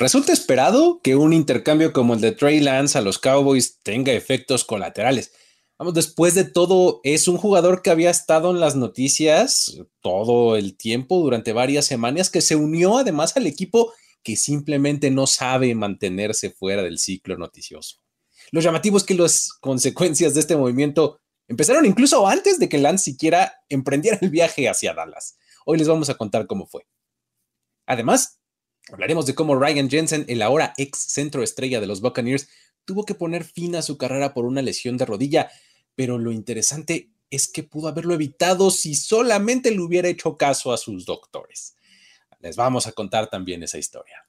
Resulta esperado que un intercambio como el de Trey Lance a los Cowboys tenga efectos colaterales. Vamos, después de todo, es un jugador que había estado en las noticias todo el tiempo, durante varias semanas, que se unió además al equipo que simplemente no sabe mantenerse fuera del ciclo noticioso. Lo llamativo es que las consecuencias de este movimiento empezaron incluso antes de que Lance siquiera emprendiera el viaje hacia Dallas. Hoy les vamos a contar cómo fue. Además, hablaremos de cómo Ryan Jensen, el ahora ex centro estrella de los Buccaneers, tuvo que poner fin a su carrera por una lesión de rodilla, pero lo interesante es que pudo haberlo evitado si solamente le hubiera hecho caso a sus doctores. Les vamos a contar también esa historia.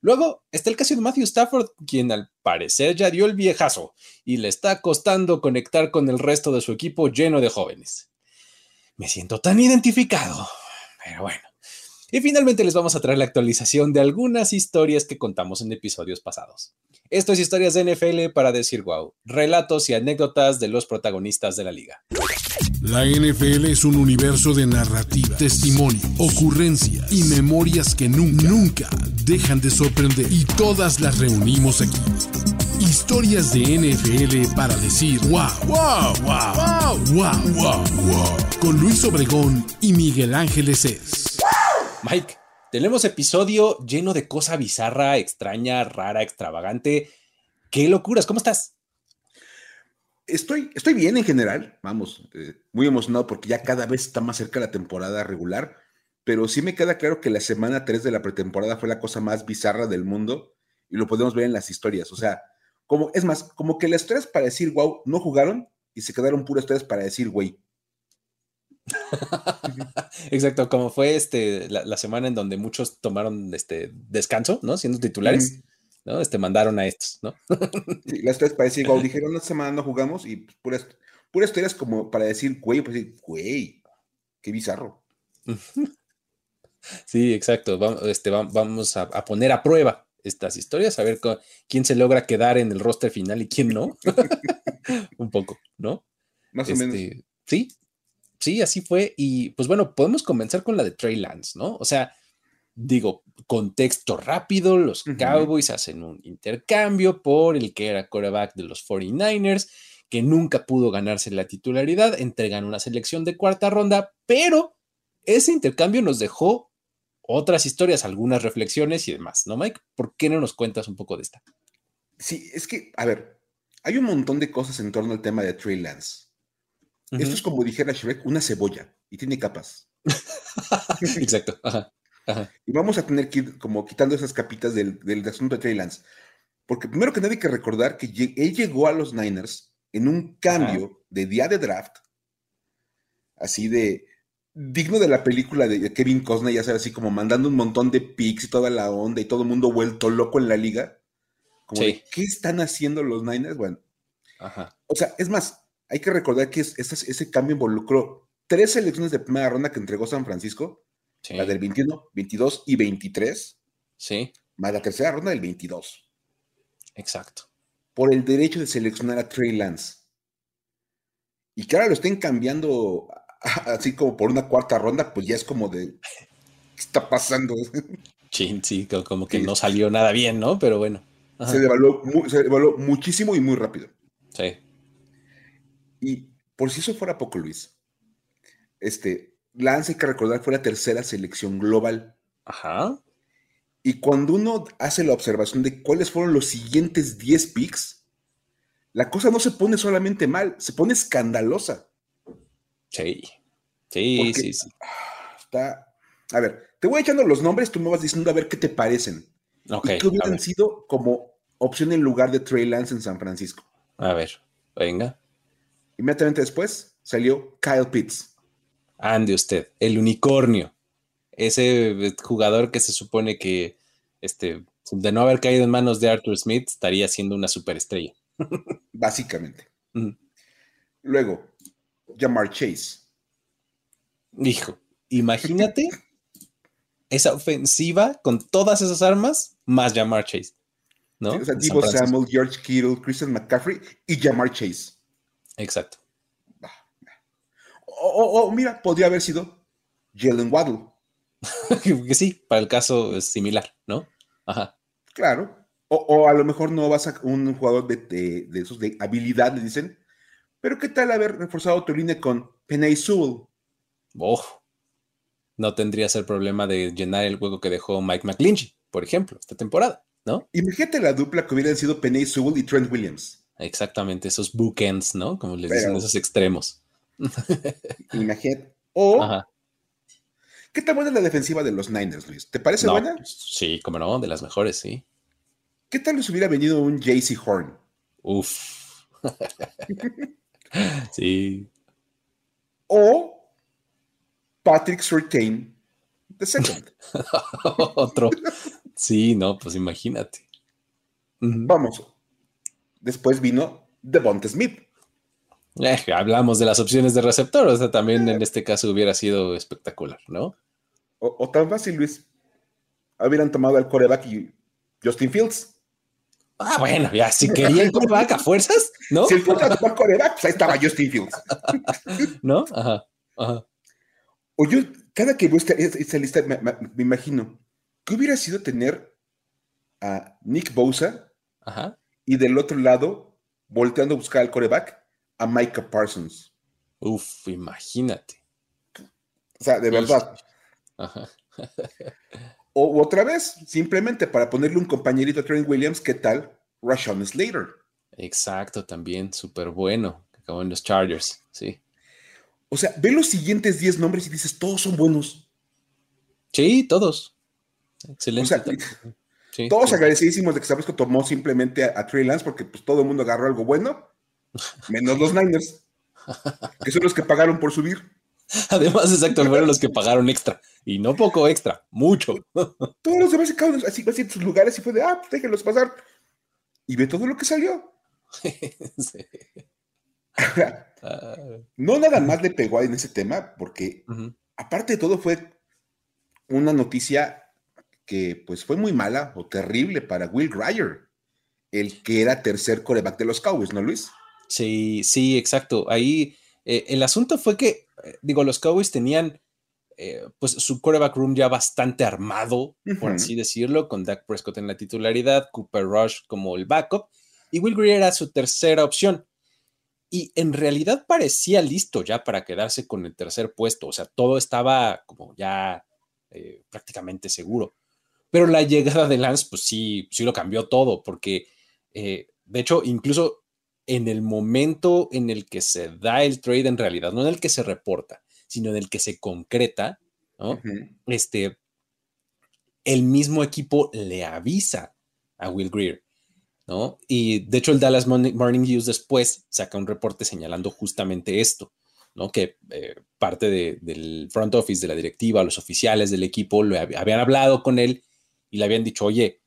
Luego está el caso de Matthew Stafford, quien al parecer ya dio el viejazo y le está costando conectar con el resto de su equipo lleno de jóvenes. Me siento tan identificado, pero bueno. Y finalmente les vamos a traer la actualización de algunas historias que contamos en episodios pasados. Esto es Historias de NFL para decir wow, relatos y anécdotas de los protagonistas de la liga. La NFL es un universo de narrativa, testimonio, ocurrencia y memorias que nunca, nunca dejan de sorprender. Y todas las reunimos aquí. Historias de NFL para decir wow, wow, wow, wow, wow, wow, Con Luis Obregón y Miguel Ángeles es. Mike, tenemos episodio lleno de cosa bizarra, extraña, rara, extravagante. ¡Qué locuras! ¿Cómo estás? Estoy, estoy bien en general, vamos, eh, muy emocionado porque ya cada vez está más cerca la temporada regular, pero sí me queda claro que la semana 3 de la pretemporada fue la cosa más bizarra del mundo y lo podemos ver en las historias, o sea, como, es más, como que las tres para decir wow no jugaron y se quedaron puras tres para decir güey. Exacto, como fue este la, semana en donde muchos tomaron este descanso, ¿no? Siendo titulares. ¿no? Este, mandaron a estos, ¿no? sí, las tres para decir, dijeron, una semana no jugamos y puras, puras historias como para decir, güey, pues decir, güey, qué bizarro. Sí, exacto. Vamos, este, vamos a, poner a prueba estas historias, a ver quién se logra quedar en el roster final y quién no. Un poco, ¿no? Más o menos. Este, sí, sí, así fue. Y pues bueno, podemos comenzar con la de Trey Lance, ¿no? O sea, digo, contexto rápido, los Cowboys hacen un intercambio por el que era quarterback de los 49ers, que nunca pudo ganarse la titularidad, entregan una selección de cuarta ronda, pero ese intercambio nos dejó otras historias, algunas reflexiones y demás, ¿no, Mike? ¿Por qué no nos cuentas un poco de esta? Sí, es que, a ver, hay un montón de cosas en torno al tema de Trey Lance. Esto es como dijera Shrek, una cebolla y tiene capas. Exacto. Ajá. Y vamos a tener que ir como quitando esas capitas del, asunto de Trey Lance. Porque primero que nada hay que recordar que él llegó a los Niners en un cambio de día de draft, así de digno de la película de Kevin Costner, ya sabes, así como mandando un montón de picks y toda la onda y todo el mundo vuelto loco en la liga. Como ¿qué están haciendo los Niners? Bueno, o sea, es más, hay que recordar que ese cambio involucró tres selecciones de primera ronda que entregó San Francisco la del 21, 22 y 23. Sí. Más la tercera ronda del 22. Exacto. Por el derecho de seleccionar a Trey Lance. Y que ahora lo estén cambiando así como por una cuarta ronda, pues ya es como de. ¿Qué está pasando? Sí, sí, como que no salió nada bien, ¿no? Pero bueno. Se devaluó, se devaluó muchísimo y muy rápido. Sí. Y por si eso fuera poco, Luis, este, Lance, hay que recordar, fue la tercera selección global. Ajá. Y cuando uno hace la observación de cuáles fueron los siguientes 10 picks, la cosa no se pone solamente mal, se pone escandalosa. Sí, sí, sí, sí. Está. A ver, te voy echando los nombres, tú me vas diciendo a ver qué te parecen. Ok. y que hubieran sido como opción en lugar de Trey Lance en San Francisco. A ver, venga. Inmediatamente después salió Kyle Pitts. Ande usted, el unicornio. Ese jugador que se supone que este, de no haber caído en manos de Arthur Smith estaría siendo una superestrella. Básicamente. Luego, Jamar Chase. Hijo, imagínate esa ofensiva con todas esas armas más Jamar Chase. ¿no? o sea, Samuel, George Kittle, Christian McCaffrey y Jamar Chase. Exacto. O, mira, podría haber sido Jalen Waddle. sí, para el caso es similar, ¿no? Ajá. Claro. O, a lo mejor no vas a un jugador de, esos de habilidad, le dicen. Pero ¿qué tal haber reforzado tu línea con Penay Sewell? Oh, no tendrías el problema de llenar el hueco que dejó Mike McClinchy, por ejemplo, esta temporada, ¿no? Imagínate la dupla que hubieran sido Penay Sewell y Trent Williams. Exactamente, esos bookends, ¿no? Como les dicen, esos extremos. Imagínate. O, ¿qué tan buena es la defensiva de los Niners, Luis? ¿Te parece buena? Sí, como no, de las mejores, sí. ¿Qué tal les hubiera venido un JC Horn? Uf. sí. O Patrick Surtain the second. Otro. Sí, no, pues imagínate. Vamos. Después vino Devonta Smith. Eh, hablamos de las opciones de receptor, o sea, también en este caso hubiera sido espectacular, ¿no? O, tan fácil, Luis. Hubieran tomado al coreback y Justin Fields. Ah, bueno, ya, si querían coreback a fuerzas, ¿no? Si el tomar coreback, pues ahí estaba Justin Fields. ¿No? Ajá, ajá. O yo, cada que veo esta, lista, me, imagino, ¿qué hubiera sido tener a Nick Bosa Ajá. Y del otro lado, volteando a buscar al coreback, a Micah Parsons? Uf, imagínate. O sea, de verdad. Ajá. o otra vez, simplemente para ponerle un compañerito a Trent Williams, ¿qué tal? Rashawn Slater. Exacto, también, súper bueno. Acabó en los Chargers, sí. O sea, ve los siguientes 10 nombres y dices, todos son buenos. Sí, todos. Excelente. Todos agradecidísimos de que que tomó simplemente a, Trey Lance porque pues todo el mundo agarró algo bueno, menos los Niners, que son los que pagaron por subir. Además, exacto, fueron los que pagaron extra. Y no poco extra, mucho. Todos los demás se quedaron así, así en sus lugares y fue de, ah, pues déjenlos pasar. Y ve todo lo que salió. sí. no nada más le pegó en ese tema, porque aparte de todo fue una noticia que pues fue muy mala o terrible para Will Grier, el que era tercer coreback de los Cowboys, ¿no, Luis? Sí, sí, exacto. Ahí eh, el asunto fue que, eh, digo, los Cowboys tenían eh, pues su coreback room ya bastante armado, por así decirlo, con Dak Prescott en la titularidad, Cooper Rush como el backup, y Will Greer era su tercera opción y en realidad parecía listo ya para quedarse con el tercer puesto, o sea, todo estaba como ya prácticamente seguro. Pero la llegada de Lance, pues sí, sí lo cambió todo, porque eh, de hecho, incluso en el momento en el que se da el trade, en realidad, no en el que se reporta, sino en el que se concreta, ¿no? Este, el mismo equipo le avisa a Will Greer ¿no? Y de hecho el Dallas Morning News después saca un reporte señalando justamente esto, ¿no? Que eh, parte del front office, de la directiva, los oficiales del equipo lo habían hablado con él y le habían dicho, oye,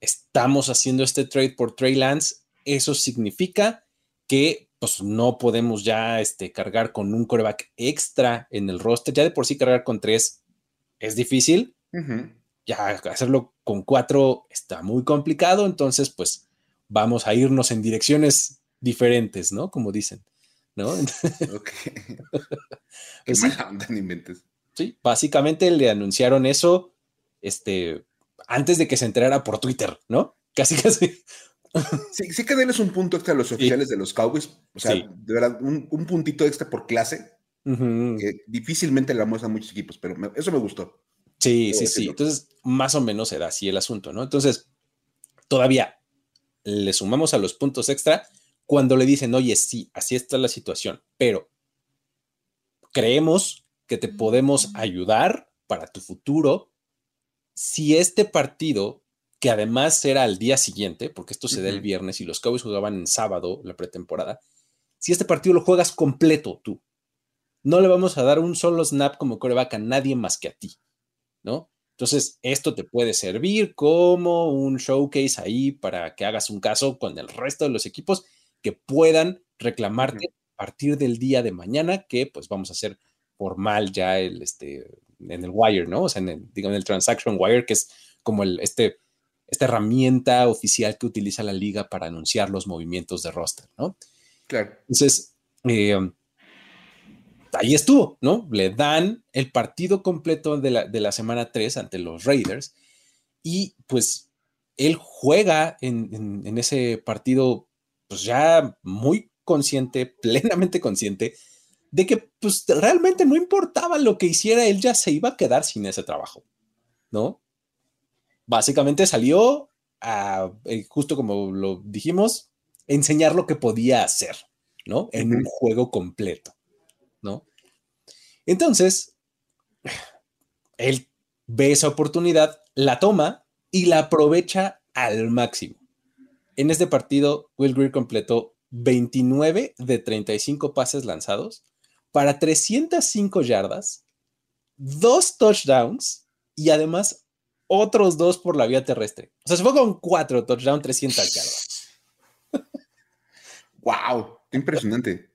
estamos haciendo este trade por Trey Lance, eso significa que pues no podemos ya este, cargar con un coreback extra en el roster, ya de por sí cargar con tres es difícil, ya hacerlo con cuatro está muy complicado, entonces pues vamos a irnos en direcciones diferentes, ¿no? Como dicen, ¿no? ok. Pues sí. inventes. Sí, básicamente le anunciaron eso este, antes de que se enterara por Twitter, ¿no? Casi, casi. Sí, sí que denles un punto extra a los oficiales de los Cowboys. O sea, de verdad, un, puntito extra por clase. que difícilmente la muestran muchos equipos, pero eso me gustó. Sí, sí, sí. Entonces, más o menos era así el asunto, ¿no? Entonces, todavía le sumamos a los puntos extra cuando le dicen, oye, sí, así está la situación, pero creemos que te podemos ayudar para tu futuro si este partido, que además era al día siguiente, porque esto se da el viernes y los Cowboys jugaban en sábado la pretemporada, si este partido lo juegas completo tú, no le vamos a dar un solo snap como coreback a nadie más que a ti, ¿no? Entonces, esto te puede servir como un showcase ahí para que hagas un caso con el resto de los equipos que puedan reclamarte a partir del día de mañana, que pues vamos a hacer formal ya el, este, en el wire, ¿no? O sea, en el, digamos, en el transaction wire, que es como el, este, esta herramienta oficial que utiliza la liga para anunciar los movimientos de roster, ¿no? Claro. Entonces, eh, ahí estuvo, ¿no? Le dan el partido completo de la, semana 3 ante los Raiders y pues él juega en, ese partido, pues ya muy consciente, plenamente consciente, de que pues realmente no importaba lo que hiciera, él ya se iba a quedar sin ese trabajo, ¿no? Básicamente salió a, eh, justo como lo dijimos, enseñar lo que podía hacer, ¿no? En un juego completo, ¿no? Entonces, él ve esa oportunidad, la toma y la aprovecha al máximo. En este partido, Will Greer completó 29 de 35 pases lanzados para 305 yardas, dos touchdowns y además otros dos por la vía terrestre. O sea, se fue con cuatro touchdowns, 300 yardas. ¡Wow! Impresionante.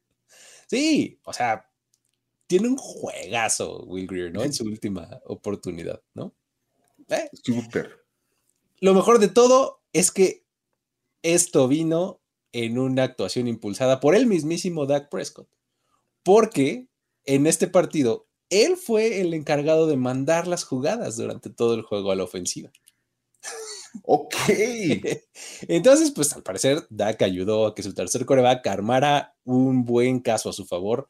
Sí, o sea, tiene un juegazo Will Greer, ¿no? En su última oportunidad, ¿no? ¿Eh? Súper. Lo mejor de todo es que esto vino en una actuación impulsada por el mismísimo Dak Prescott, porque en este partido él fue el encargado de mandar las jugadas durante todo el juego a la ofensiva. Ok. Entonces, pues al parecer, Dak ayudó a que su tercer coreback armara un buen caso a su favor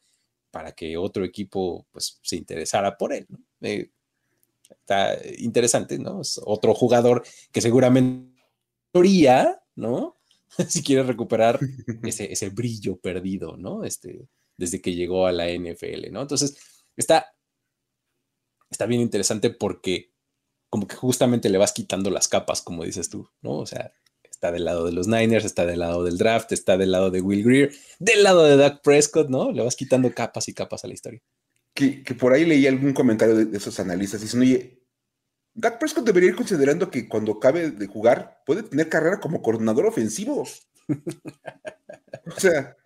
para que otro equipo pues, se interesara por él. Eh, está interesante, ¿no? Es otro jugador que seguramente ¿no? si quiere recuperar ese, ese, brillo perdido, ¿no? Este, desde que llegó a la NFL, ¿no? Entonces, está, está bien interesante porque como que justamente le vas quitando las capas, como dices tú, ¿no? O sea, está del lado de los Niners, está del lado del draft, está del lado de Will Greer, del lado de Doug Prescott, ¿no? Le vas quitando capas y capas a la historia. Que, por ahí leí algún comentario de, esos analistas diciendo, oye, Doug Prescott debería ir considerando que cuando acabe de jugar puede tener carrera como coordinador ofensivo. o sea,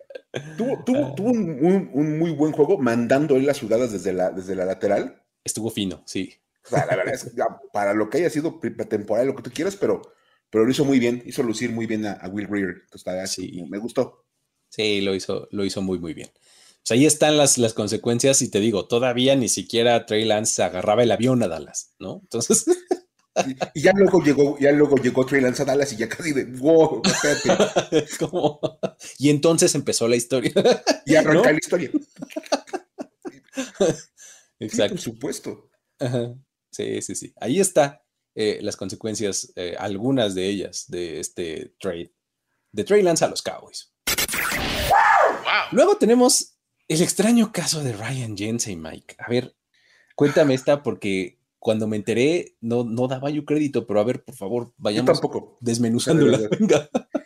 tuvo, un, muy buen juego mandando él las jugadas desde la, desde la lateral. Estuvo fino, sí. O sea, la verdad es que para lo que haya sido temporal, lo que tú quieras, pero pero lo hizo muy bien, hizo lucir muy bien a, Will Greer. Entonces, sí. me gustó. Sí, lo hizo, lo hizo muy, muy bien. O sea, ahí están las, las consecuencias y te digo, todavía ni siquiera Trey Lance agarraba el avión a Dallas, ¿no? Entonces... Y, ya luego llegó, ya luego llegó Trey Lance a Dallas y ya casi de wow, Y entonces empezó la historia. Y arranca la historia. Exacto. por supuesto. Sí, sí, sí. Ahí está. Eh, las consecuencias, eh, algunas de ellas, de este trade, de Trey Lance a los Cowboys. Luego tenemos el extraño caso de Ryan Jensen, Mike. A ver, cuéntame esta porque cuando me enteré no, no daba yo crédito, pero a ver, por favor, vayamos desmenuzándola.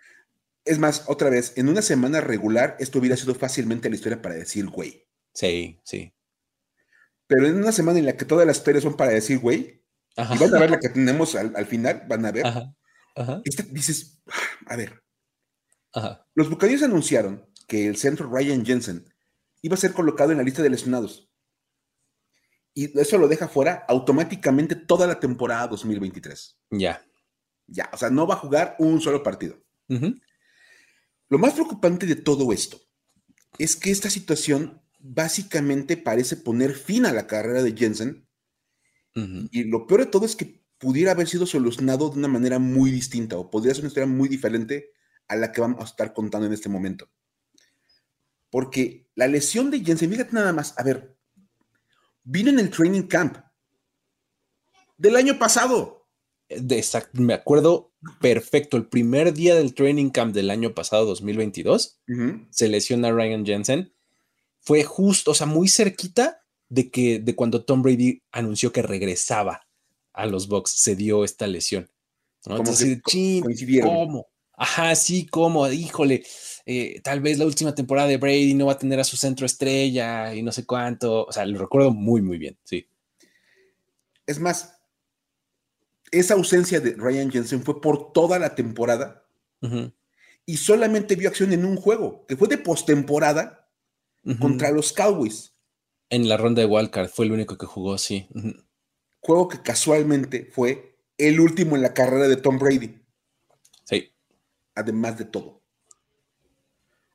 Es más, otra vez, en una semana regular esto hubiera sido fácilmente la historia para decir güey. Sí, sí. Pero en una semana en la que todas las historias son para decir güey, y van a ver la que tenemos al, final, van a ver. Este, dices, a ver. Los Buccaneers anunciaron que el centro Ryan Jensen iba a ser colocado en la lista de lesionados. Y eso lo deja fuera automáticamente toda la temporada 2023. Ya. Ya, o sea, no va a jugar un solo partido. Lo más preocupante de todo esto es que esta situación básicamente parece poner fin a la carrera de Jensen y lo peor de todo es que pudiera haber sido solucionado de una manera muy distinta o podría ser una historia muy diferente a la que vamos a estar contando en este momento. Porque la lesión de Jensen, fíjate nada más, a ver, vino en el training camp del año pasado. De me acuerdo perfecto, el primer día del training camp del año pasado, 2022, se lesiona Ryan Jensen. Fue justo, o sea, muy cerquita de que de cuando Tom Brady anunció que regresaba a los Bucks, se dio esta lesión. Entonces, ¿cómo? Ajá, sí, ¿cómo? Híjole, eh, tal vez la última temporada de Brady no va a tener a su centro estrella y no sé cuánto. O sea, lo recuerdo muy, muy bien, sí. Es más, esa ausencia de Ryan Jensen fue por toda la temporada y solamente vio acción en un juego, que fue de postemporada contra los Cowboys. En la ronda de Wildcard fue el único que jugó, sí. Juego que casualmente fue el último en la carrera de Tom Brady. Además de todo.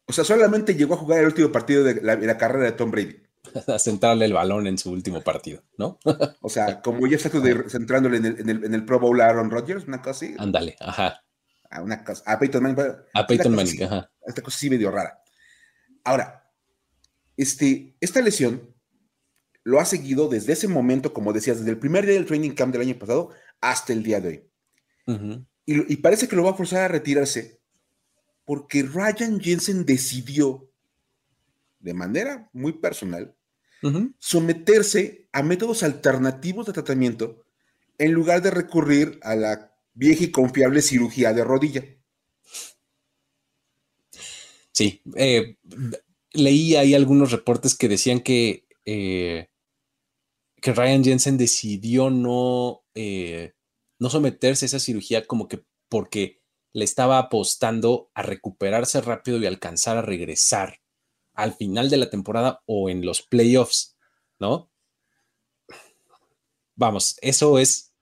O sea, solamente llegó a jugar el último partido de la, carrera de Tom Brady. a centrarle el balón en su último partido, ¿no? o sea, como ya está centrándole en el, en, el, Pro Bowl a Aaron Rodgers, una cosa así. Ándale, ajá. A, una cosa, a Peyton Manning. A Peyton Manning, ajá. Esta cosa sí medio rara. Ahora, este, esta lesión lo ha seguido desde ese momento, como decías, desde el primer día del training camp del año pasado hasta el día de hoy. Y, y, parece que lo va a forzar a retirarse porque Ryan Jensen decidió, de manera muy personal, someterse a métodos alternativos de tratamiento en lugar de recurrir a la vieja y confiable cirugía de rodilla. Sí, eh, leí ahí algunos reportes que decían que, eh, que Ryan Jensen decidió no, eh, no someterse a esa cirugía como que porque le estaba apostando a recuperarse rápido y alcanzar a regresar al final de la temporada o en los playoffs, ¿no? Vamos, eso es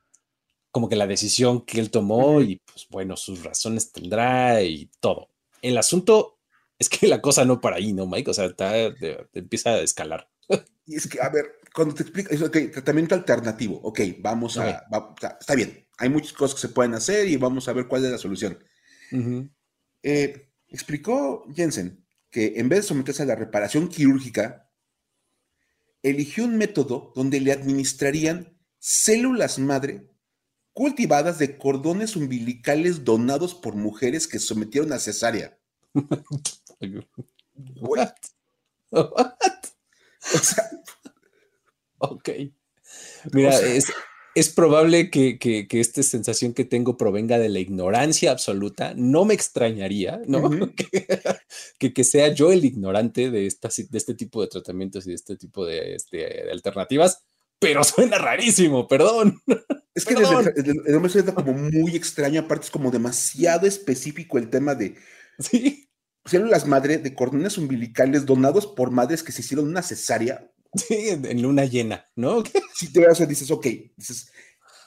como que la decisión que él tomó y pues bueno, sus razones tendrá y todo. El asunto es que la cosa no para ahí, ¿no, Mike? O sea, empieza a escalar. Y es que, a ver, cuando te explico, ok, tratamiento alternativo, ok, vamos a, está bien, hay muchas cosas que se pueden hacer y vamos a ver cuál es la solución. Eh, explicó Jensen que en vez de someterse a la reparación quirúrgica, eligió un método donde le administrarían células madre cultivadas de cordones umbilicales donados por mujeres que sometieron a cesárea. What? O sea, ok. Mira, es, es probable que, esta sensación que tengo provenga de la ignorancia absoluta. No me extrañaría, ¿no? que, sea yo el ignorante de, de este tipo de tratamientos y de este tipo de, este, alternativas, pero suena rarísimo, perdón. Es que el, nombre suena como muy extraño, aparte es como demasiado específico el tema de sí. células madre de cordones umbilicales donados por madres que se hicieron una cesárea. Sí, en luna llena, ¿no? Si te vas a dices, ok, dices,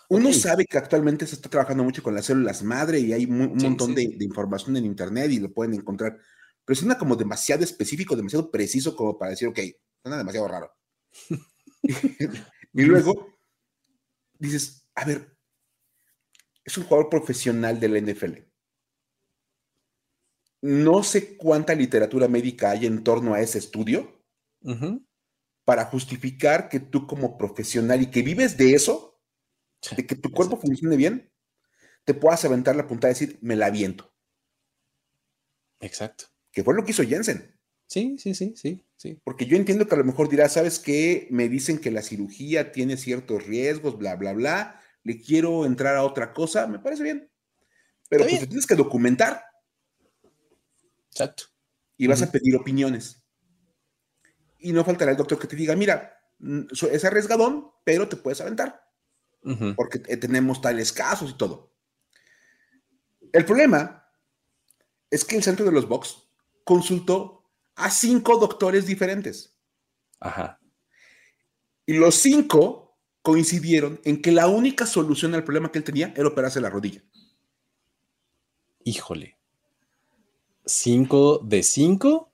uno sabe que actualmente se está trabajando mucho con las células madre y hay un montón De, información en internet y lo pueden encontrar, pero suena como demasiado específico, demasiado preciso como para decir, ok, suena demasiado raro. y luego dices, a ver, es un jugador profesional del NFL. No sé cuánta literatura médica hay en torno a ese estudio para justificar que tú como profesional y que vives de eso, de que tu cuerpo funcione bien, te puedas aventar la punta y decir, me la aviento. Exacto. Que fue lo que hizo Jensen. Sí, sí, sí, sí, sí. Porque yo entiendo que a lo mejor dirás, ¿sabes qué? Me dicen que la cirugía tiene ciertos riesgos, bla, bla, bla. Le quiero entrar a otra cosa, me parece bien. Pero pues te tienes que documentar. Exacto. Y vas a pedir opiniones y no faltará el doctor que te diga, mira, mm, es arriesgadón, pero te puedes aventar, porque eh, tenemos tales casos y todo. El problema es que el centro de los box consultó a cinco doctores diferentes. Ajá. Y los cinco coincidieron en que la única solución al problema que él tenía era operarse la rodilla. Híjole. ¿Cinco de cinco?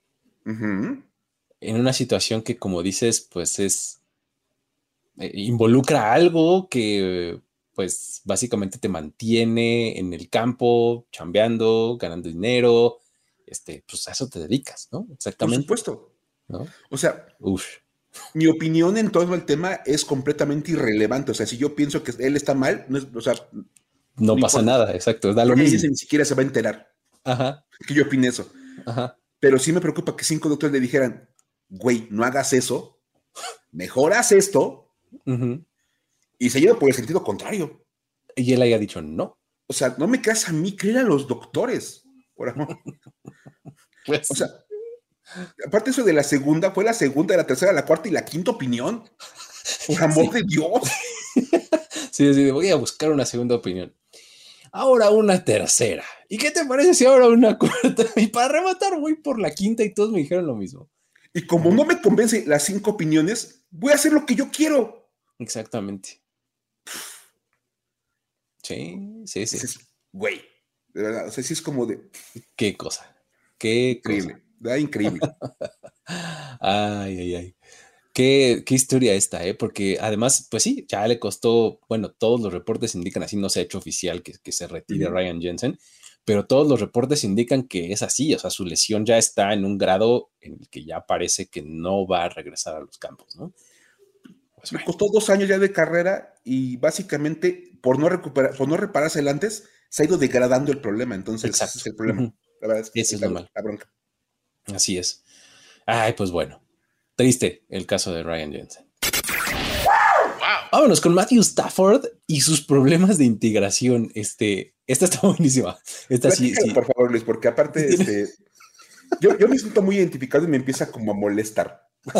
En una situación que, como dices, pues es, eh, involucra algo que, pues básicamente te mantiene en el campo, chambeando, ganando dinero, este, pues a eso te dedicas, ¿no? Exactamente. Por supuesto. O sea, mi opinión en todo el tema es completamente irrelevante. O sea, si yo pienso que él está mal, no, o sea, no, pasa nada, exacto. Da lo mismo. ni siquiera se va a enterar. Ajá. Que yo opine eso. Ajá. Pero sí me preocupa que cinco doctores le dijeran, güey, no hagas eso, mejoras esto, y se lleva por el sentido contrario. Y él haya dicho no. O sea, no me creas a mí, créele a los doctores, por amor. Pues o sea, aparte eso de la segunda, fue la segunda, la tercera, la cuarta y la quinta opinión. Por amor de Dios. sí, sí, voy a buscar una segunda opinión. Ahora una tercera. ¿Y qué te parece si ahora una cuarta? Y para rematar, voy por la quinta y todos me dijeron lo mismo. Y como no me convence las cinco opiniones, voy a hacer lo que yo quiero. Exactamente. Sí, sí, sí. güey, de verdad, o sea, sí es como de... Qué cosa, qué increíble, cosa. increíble. ay, ay, ay. Qué, qué, historia esta, ¿eh? Porque además, pues sí, ya le costó, bueno, todos los reportes indican así, no se ha hecho oficial que, que se retire Ryan Jensen, pero todos los reportes indican que es así, o sea, su lesión ya está en un grado en el que ya parece que no va a regresar a los campos, ¿no? Pues Me costó dos años ya de carrera y básicamente por no recuperar, por no repararse el antes, se ha ido degradando el problema, entonces ese es el problema. La verdad es que Ese es la bronca. Así es. Ay, pues bueno, triste el caso de Ryan Jensen. Vámonos con Matthew Stafford y sus problemas de integración. Este, esta está buenísima. Esta sí. Por favor, Luis, porque aparte, este, yo, yo me siento muy identificado y me empieza como a molestar.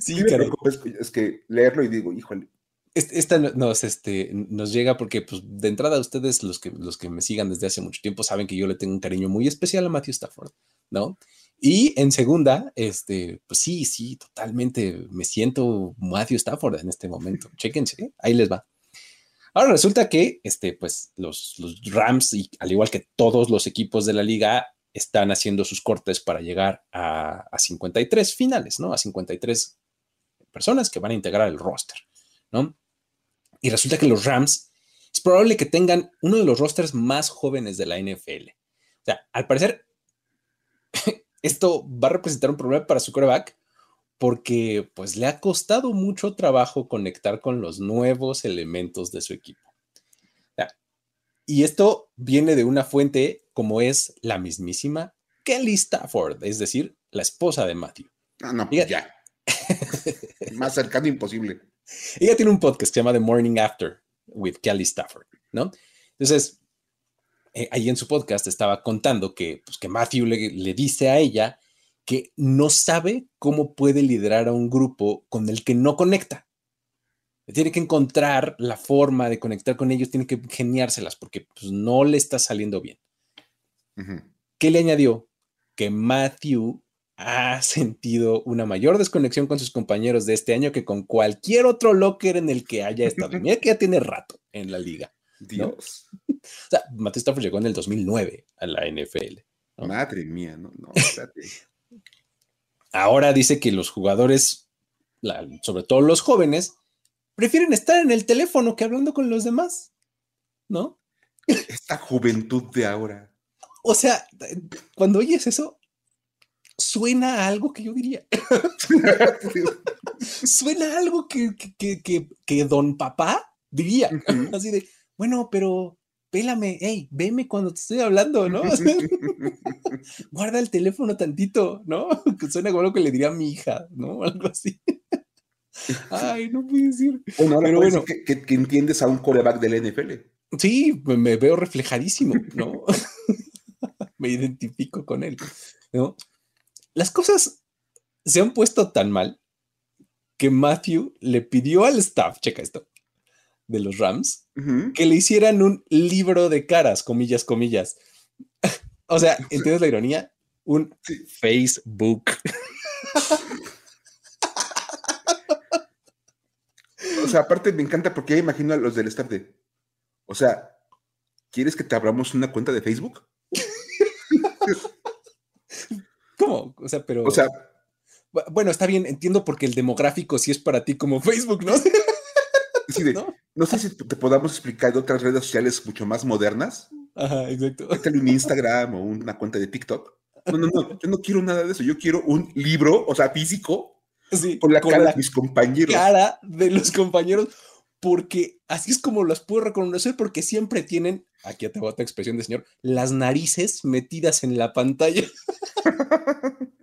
sí, preocupa, es, que- leerlo y digo, híjole, Esta no- nos, este, nos llega porque, pues, de entrada, ustedes, los que, los que me sigan desde hace mucho tiempo, saben que yo le tengo un cariño muy especial a Matthew Stafford, ¿no? Y en segunda, este, pues sí, sí, totalmente me siento Matthew Stafford en este momento. Chéquense, ahí les va. Ahora resulta que, este, pues, los, los Rams, y al igual que todos los equipos de la liga, están haciendo sus cortes para llegar a, a 53 finales, ¿no? A 53 personas que van a integrar el roster, ¿no? Y resulta que los Rams es probable que tengan uno de los rosters más jóvenes de la NFL. O sea, al parecer, esto va a representar un problema para su quarterback porque pues le ha costado mucho trabajo conectar con los nuevos elementos de su equipo. Y esto viene de una fuente como es la mismísima Kelly Stafford, es decir, la esposa de Matthew. ah, no, pues ya. Más cercano imposible. Ella tiene un podcast que se llama The Morning After with Kelly Stafford, ¿no? Entonces, eh, ahí en su podcast estaba contando que, pues, que Matthew le, le dice a ella que no sabe cómo puede liderar a un grupo con el que no conecta. Tiene que encontrar la forma de conectar con ellos, tiene que geniárselas porque pues, no le está saliendo bien. Ujú. ¿Qué le añadió? Que Matthew ha sentido una mayor desconexión con sus compañeros de este año que con cualquier otro locker en el que haya estado. Mira que ya tiene rato en la liga. Dios, O sea, Matthew Stafford llegó en el 2009 a la NFL. ¿no? madre mía, no, no, espérate. Ahora dice que los jugadores, la- sobre todo los jóvenes, prefieren estar en el teléfono que hablando con los demás, ¿no? Esta juventud de ahora. O sea, cuando oyes eso, suena a algo que yo diría. suena a algo que, que, que, que- don papá diría. Así de, bueno, pero pélame, hey, veme cuando te estoy hablando, ¿no? O sea, guarda el teléfono tantito, ¿no? Que suena como algo que le diría a mi hija, ¿no? Algo así. Ay, no puedo decir. Bueno, ahora Pero bueno. que, que- que entiendes a un coreback del NFL. Sí, me, me veo reflejadísimo, ¿no? me identifico con él, ¿no? Las cosas se han puesto tan mal que Matthew le pidió al staff, checa esto, de los Rams, que le hicieran un libro de caras, comillas, comillas. o sea, ¿entiendes la ironía? Un. Facebook. O sea, aparte me encanta porque ya imagino a los del staff de. O sea, ¿quieres que te abramos una cuenta de Facebook? ¿Cómo? O sea, pero... O sea, bu- bueno, está bien, entiendo porque el demográfico sí es para ti como Facebook, ¿no? Sí de, ¿No? ¿no? sé si te podamos explicar de otras redes sociales mucho más modernas. Ajá, exacto. Métele un Instagram o una cuenta de TikTok. No, no, no, yo no quiero nada de eso. Yo quiero un libro, o sea, físico, Sí, con la con cara la de mis compañeros. cara de los compañeros, porque así es como las puedo reconocer, porque siempre tienen, aquí te otra expresión de señor, las narices metidas en la pantalla,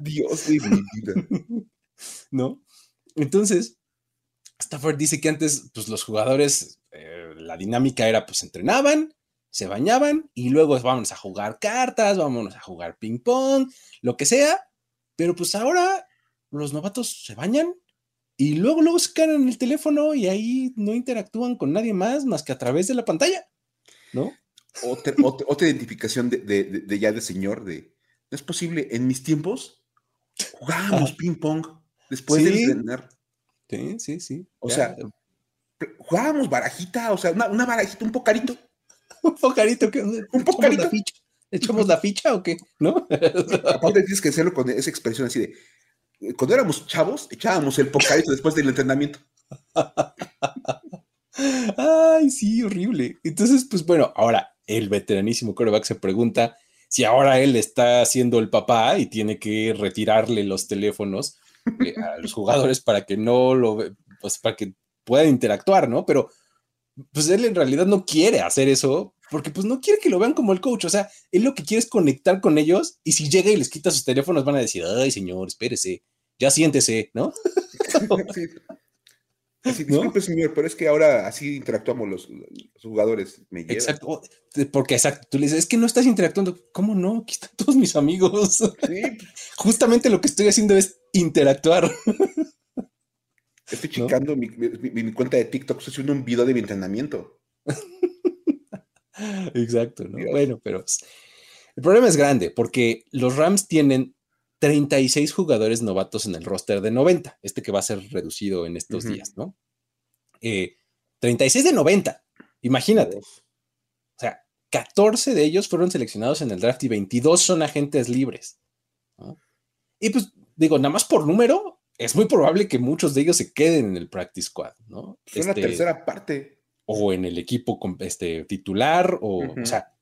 Dios de mi vida. ¿no? Entonces, Stafford dice que antes, pues los jugadores, eh, la dinámica era, pues entrenaban, se bañaban y luego vámonos a jugar cartas, vámonos a jugar ping pong, lo que sea, pero pues ahora los novatos se bañan y luego luego se quedan en el teléfono y ahí no interactúan con nadie más más que a través de la pantalla, ¿no? Otra, otra, otra identificación de, de- de- de ya de señor, de no es posible, en mis tiempos jugábamos ping pong después de entrenar. Sí, sí, sí. O ya. sea, Jugábamos barajita, o sea, una, una barajita, un pocarito. un pocarito que Un ¿echamos pocarito. la ficha? ¿Echamos la ficha o qué? ¿No? Aparte tienes que hacerlo con esa expresión así de cuando éramos chavos, echábamos el pocadito después del entrenamiento. Ay, sí, horrible. Entonces, pues bueno, ahora el veteranísimo quarterback se pregunta si ahora él está siendo el papá y tiene que retirarle los teléfonos eh, a los jugadores para que no lo, pues para que puedan interactuar, ¿no? Pero pues él en realidad no quiere hacer eso porque pues no quiere que lo vean como el coach, o sea, él lo que quiere es conectar con ellos y si llega y les quita sus teléfonos van a decir, ay señor, espérese, ya siéntese, ¿no? Sí. Disculpe, señor, pero es que ahora así interactuamos los, jugadores. exacto, porque exacto, tú le dices, es que no estás interactuando. ¿Cómo no? Aquí están todos mis amigos. Sí. Justamente lo que estoy haciendo es interactuar. Estoy checando mi, cuenta de TikTok, estoy haciendo un video de mi entrenamiento. Exacto, ¿no? Bueno, pero el problema es grande porque los Rams tienen 36 jugadores novatos en el roster de 90, este que va a ser reducido en estos días, ¿no? 36 eh, de 90, imagínate. O sea, 14 de ellos fueron seleccionados en el draft y 22 son agentes libres. Y pues digo, nada más por número, es muy probable que muchos de ellos se queden en el practice squad, ¿no? Es la este, tercera parte o en el equipo este, titular, o, o sea,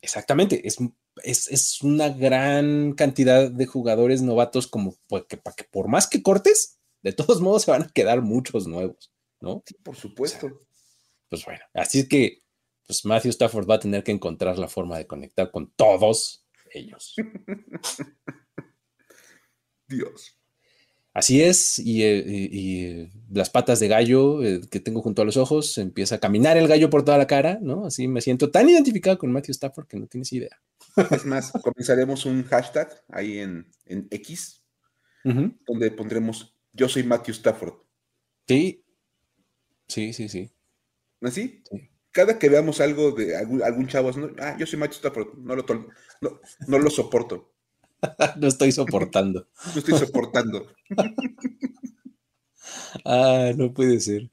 exactamente, es, es, una gran cantidad de jugadores novatos como pues, que, para que por más que cortes, de todos modos se van a quedar muchos nuevos, ¿no? Sí, por supuesto. pues bueno, así es que pues Matthew Stafford va a tener que encontrar la forma de conectar con todos ellos. Dios. Así es, y, eh, las patas de gallo eh, que tengo junto a los ojos, empieza a caminar el gallo por toda la cara, ¿no? Así me siento tan identificado con Matthew Stafford que no tienes idea. Es más, comenzaremos un hashtag ahí en, X, donde pondremos yo soy Matthew Stafford. Sí, sí, sí, sí. ¿Así? Cada que veamos algo de algún, chavo, ah, yo soy Matthew Stafford, no lo, no lo soporto. no estoy soportando. no estoy soportando. ah, no puede ser.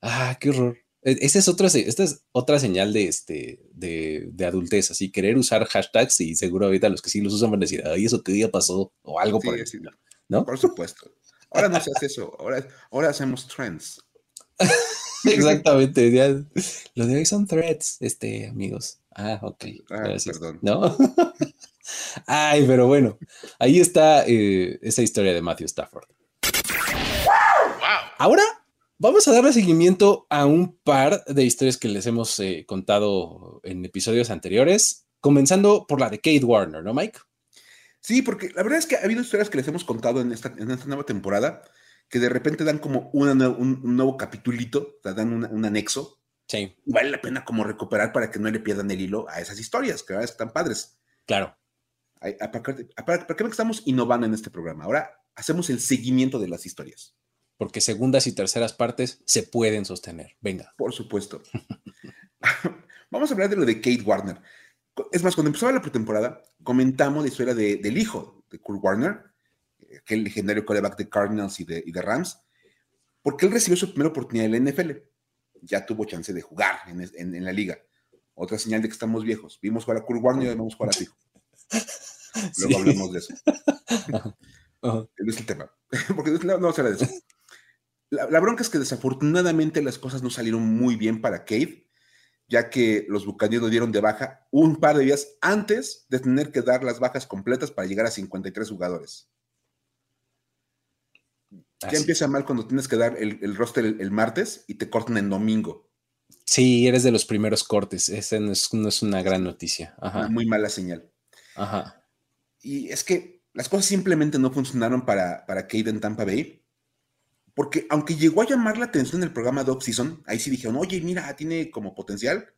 Ah, qué horror. E, es otra, esta es otra señal de, este, de, de, adultez, así querer usar hashtags y seguro ahorita los que sí los usan van a decir, ay, eso qué día pasó o algo por el ¿no? Por supuesto. Ahora no se hace eso, ahora, ahora hacemos trends. Exactamente, lo de hoy son threads, este, amigos. Ah, ok. Ah, perdón. ¿No? Ay, pero bueno, ahí está eh, esa historia de Matthew Stafford. Ahora vamos a darle seguimiento a un par de historias que les hemos eh, contado en episodios anteriores, comenzando por la de Kate Warner, ¿no, Mike? Sí, porque la verdad es que ha habido historias que les hemos contado en esta, en esta nueva temporada que de repente dan como un, nuevo capitulito, o sea, dan un anexo. Sí. Vale la pena como recuperar para que no le pierdan el hilo a esas historias, que verdad están padres. Claro. ¿Para qué estamos innovando en este programa? Ahora hacemos el seguimiento de las historias. Porque segundas y terceras partes se pueden sostener. Venga. Por supuesto. Vamos a hablar de lo de Kate Warner. Es más, cuando empezó la pretemporada, comentamos la historia del hijo de Kurt Warner, aquel legendario coreback de Cardinals y de, Rams, porque él recibió su primera oportunidad en la NFL. Ya tuvo chance de jugar en, la liga. Otra señal de que estamos viejos. Vimos jugar a Kurt Warner y vamos a jugar a su hijo. Luego hablemos de eso. Es el tema. Porque no, no de eso. La, bronca es que desafortunadamente las cosas no salieron muy bien para Cade, ya que los bucaneros dieron de baja un par de días antes de tener que dar las bajas completas para llegar a 53 jugadores. Ya empieza mal cuando tienes que dar el, roster el, martes y te cortan en domingo. Sí, eres de los primeros cortes. Esa no es, una gran noticia. muy mala señal. Ajá. Y es que las cosas simplemente no funcionaron para, para Cade en Tampa Bay. Porque aunque llegó a llamar la atención el programa de Season, ahí sí dijeron, oye, mira, tiene como potencial.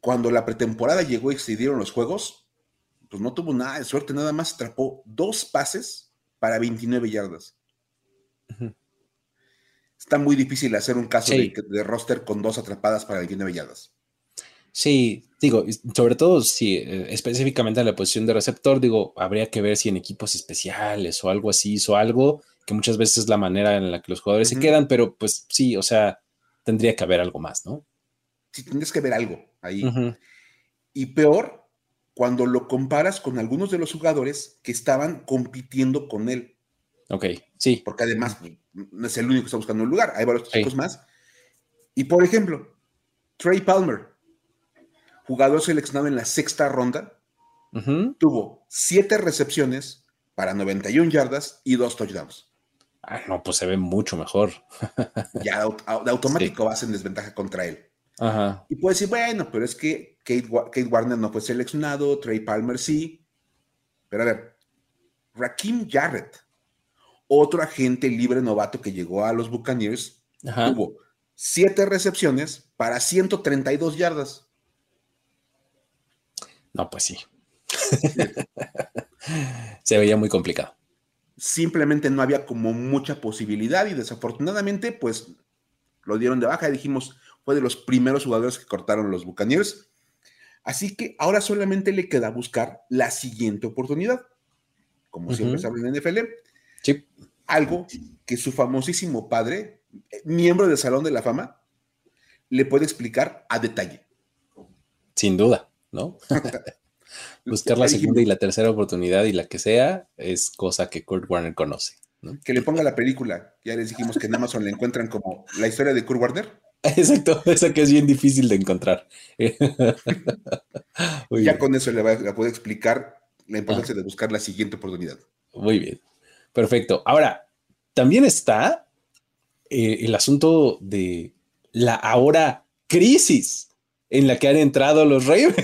Cuando la pretemporada llegó y se dieron los juegos, pues no tuvo nada de suerte, nada más atrapó dos pases para 29 yardas. Está muy difícil hacer un caso de, de, roster con dos atrapadas para 29 yardas. Sí, digo, sobre todo si eh, específicamente en la posición de receptor, digo, habría que ver si en equipos especiales o algo así hizo algo, que muchas veces es la manera en la que los jugadores se quedan, pero pues sí, o sea, tendría que haber algo más, ¿no? Sí, tendrías que ver algo ahí. Y peor, cuando lo comparas con algunos de los jugadores que estaban compitiendo con él. Ok, sí. Porque además pues, no es el único que está buscando un lugar, hay varios chicos más. Y por ejemplo, Trey Palmer, jugador seleccionado en la sexta ronda, tuvo siete recepciones para 91 yardas y dos touchdowns. Ah, no, pues se ve mucho mejor. ya de, automático vas en desventaja contra él. Y puedes decir, bueno, pero es que Kate, Warner no fue seleccionado, Trey Palmer sí. Pero a ver, Rakim Jarrett, otro agente libre novato que llegó a los Buccaneers, tuvo siete recepciones para 132 yardas. No, pues sí. Se veía muy complicado. Simplemente no había como mucha posibilidad y desafortunadamente, pues lo dieron de baja y dijimos, fue de los primeros jugadores que cortaron los Buccaneers. Así que ahora solamente le queda buscar la siguiente oportunidad. Como siempre se habla en NFL. Sí. Algo que su famosísimo padre, miembro del Salón de la Fama, le puede explicar a detalle. Sin duda, ¿no? Buscar la segunda y la tercera oportunidad y la que sea es cosa que Kurt Warner conoce. Que le ponga la película. Ya les dijimos que en Amazon le encuentran como la historia de Kurt Warner. Exacto, esa que es bien difícil de encontrar. ya con eso le, va, a puedo explicar la importancia de buscar la siguiente oportunidad. Muy bien, perfecto. Ahora, también está eh, el asunto de la ahora crisis en la que han entrado los Ravens.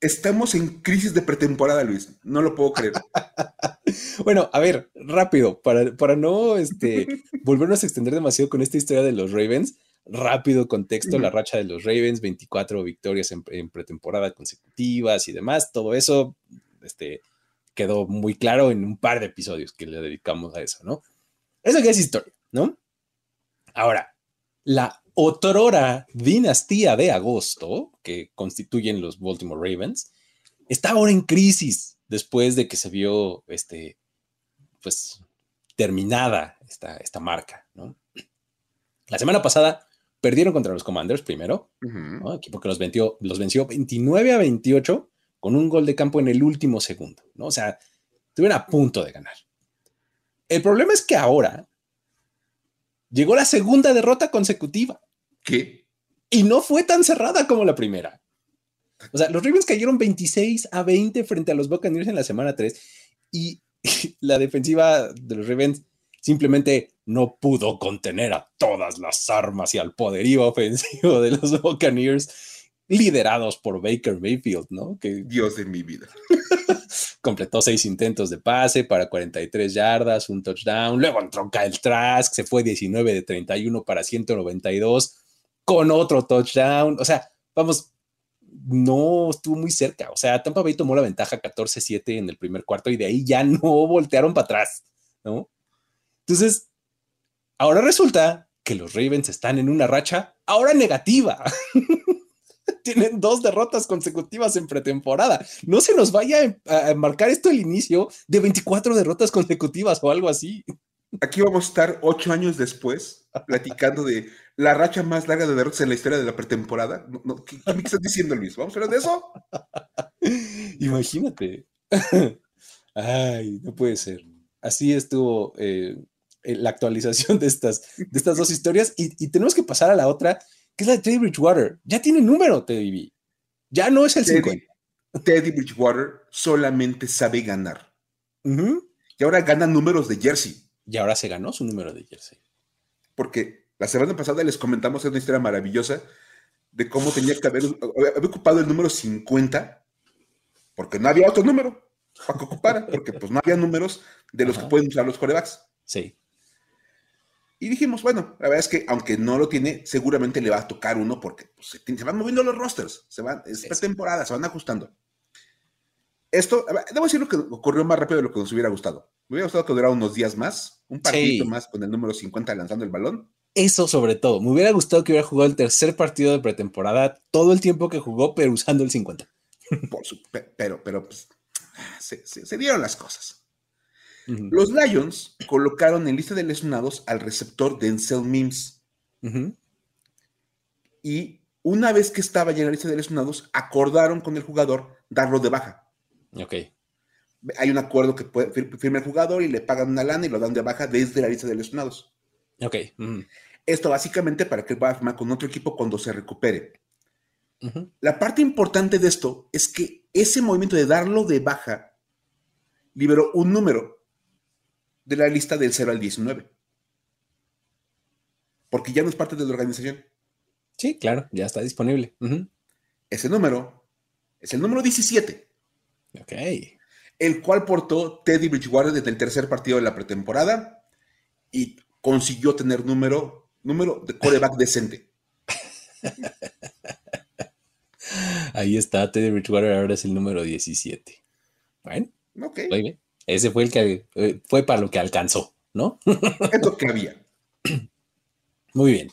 Estamos en crisis de pretemporada, Luis. No lo puedo creer. bueno, a ver, rápido, para, para no este, volvernos a extender demasiado con esta historia de los Ravens. Rápido contexto, la racha de los Ravens, 24 victorias en, pretemporada consecutivas y demás. Todo eso este, quedó muy claro en un par de episodios que le dedicamos a eso, ¿no? Eso que es historia, ¿no? Ahora, la otrora dinastía de agosto, que constituyen los Baltimore Ravens, está ahora en crisis después de que se vio, este, pues, terminada esta, esta marca, ¿no? La semana pasada perdieron contra los Commanders primero, equipo que los venció, los venció 29 a 28 con un gol de campo en el último segundo, ¿no? O sea, estuvieron a punto de ganar. El problema es que ahora llegó la segunda derrota consecutiva. ¿Qué? Y no fue tan cerrada como la primera. O sea, los Ravens cayeron 26 a 20 frente a los Buccaneers en la semana 3 y la defensiva de los Ravens simplemente no pudo contener a todas las armas y al poderío ofensivo de los Buccaneers liderados por Baker Mayfield, ¿no? Que Dios de mi vida. completó seis intentos de pase para 43 yardas, un touchdown, luego entró Kyle Trask, se fue 19 de 31 para 192 con otro touchdown. O sea, vamos, no estuvo muy cerca. O sea, Tampa Bay tomó la ventaja 14-7 en el primer cuarto y de ahí ya no voltearon para atrás, ¿no? Entonces, ahora resulta que los Ravens están en una racha ahora negativa. Tienen dos derrotas consecutivas en pretemporada. No se nos vaya a marcar esto el inicio de 24 derrotas consecutivas o algo así. Aquí vamos a estar ocho años después platicando de la racha más larga de derrotas en la historia de la pretemporada. ¿qué, me estás diciendo, Luis? ¿Vamos a hablar de eso? Imagínate. Ay, no puede ser. Así estuvo eh, la actualización de estas, de estas dos historias y, tenemos que pasar a la otra, que es la de Teddy Bridgewater. Ya tiene número, Teddy Ya no es el 50. Teddy Bridgewater solamente sabe ganar. Y ahora gana números de jersey. Y ahora se ganó su número de jersey. Porque la semana pasada les comentamos una historia maravillosa de cómo tenía que haber, ocupado el número 50, porque no había otro número para que ocupara, porque pues no había números de los que pueden usar los corebacks. Sí. Y dijimos, bueno, la verdad es que aunque no lo tiene, seguramente le va a tocar uno porque pues, se, van moviendo los rosters, se van, es pretemporada, se van ajustando. Esto, debo decir lo que ocurrió más rápido de lo que nos hubiera gustado. Me hubiera gustado que durara unos días más, un partido más con el número 50 lanzando el balón. Eso sobre todo. Me hubiera gustado que hubiera jugado el tercer partido de pretemporada todo el tiempo que jugó, pero usando el 50. Por su, pero, pero pues, se, dieron las cosas. Los Lions colocaron en lista de lesionados al receptor Denzel Mims. Y una vez que estaba ya en la lista de lesionados, acordaron con el jugador darlo de baja. Ok. hay un acuerdo que puede, firma el jugador y le pagan una lana y lo dan de baja desde la lista de lesionados. Ok. Esto básicamente para que él vaya a firmar con otro equipo cuando se recupere. La parte importante de esto es que ese movimiento de darlo de baja liberó un número de la lista del 0 al 19. Porque ya no es parte de la organización. Sí, claro, ya está disponible. Ese número es el número 17. Ok. El cual portó Teddy Bridgewater desde el tercer partido de la pretemporada y consiguió tener número, número de coreback decente. Ahí está, Teddy Bridgewater ahora es el número 17. Bueno, ok. Ese fue el que eh, fue para lo que alcanzó, ¿no? es lo que había. Muy bien,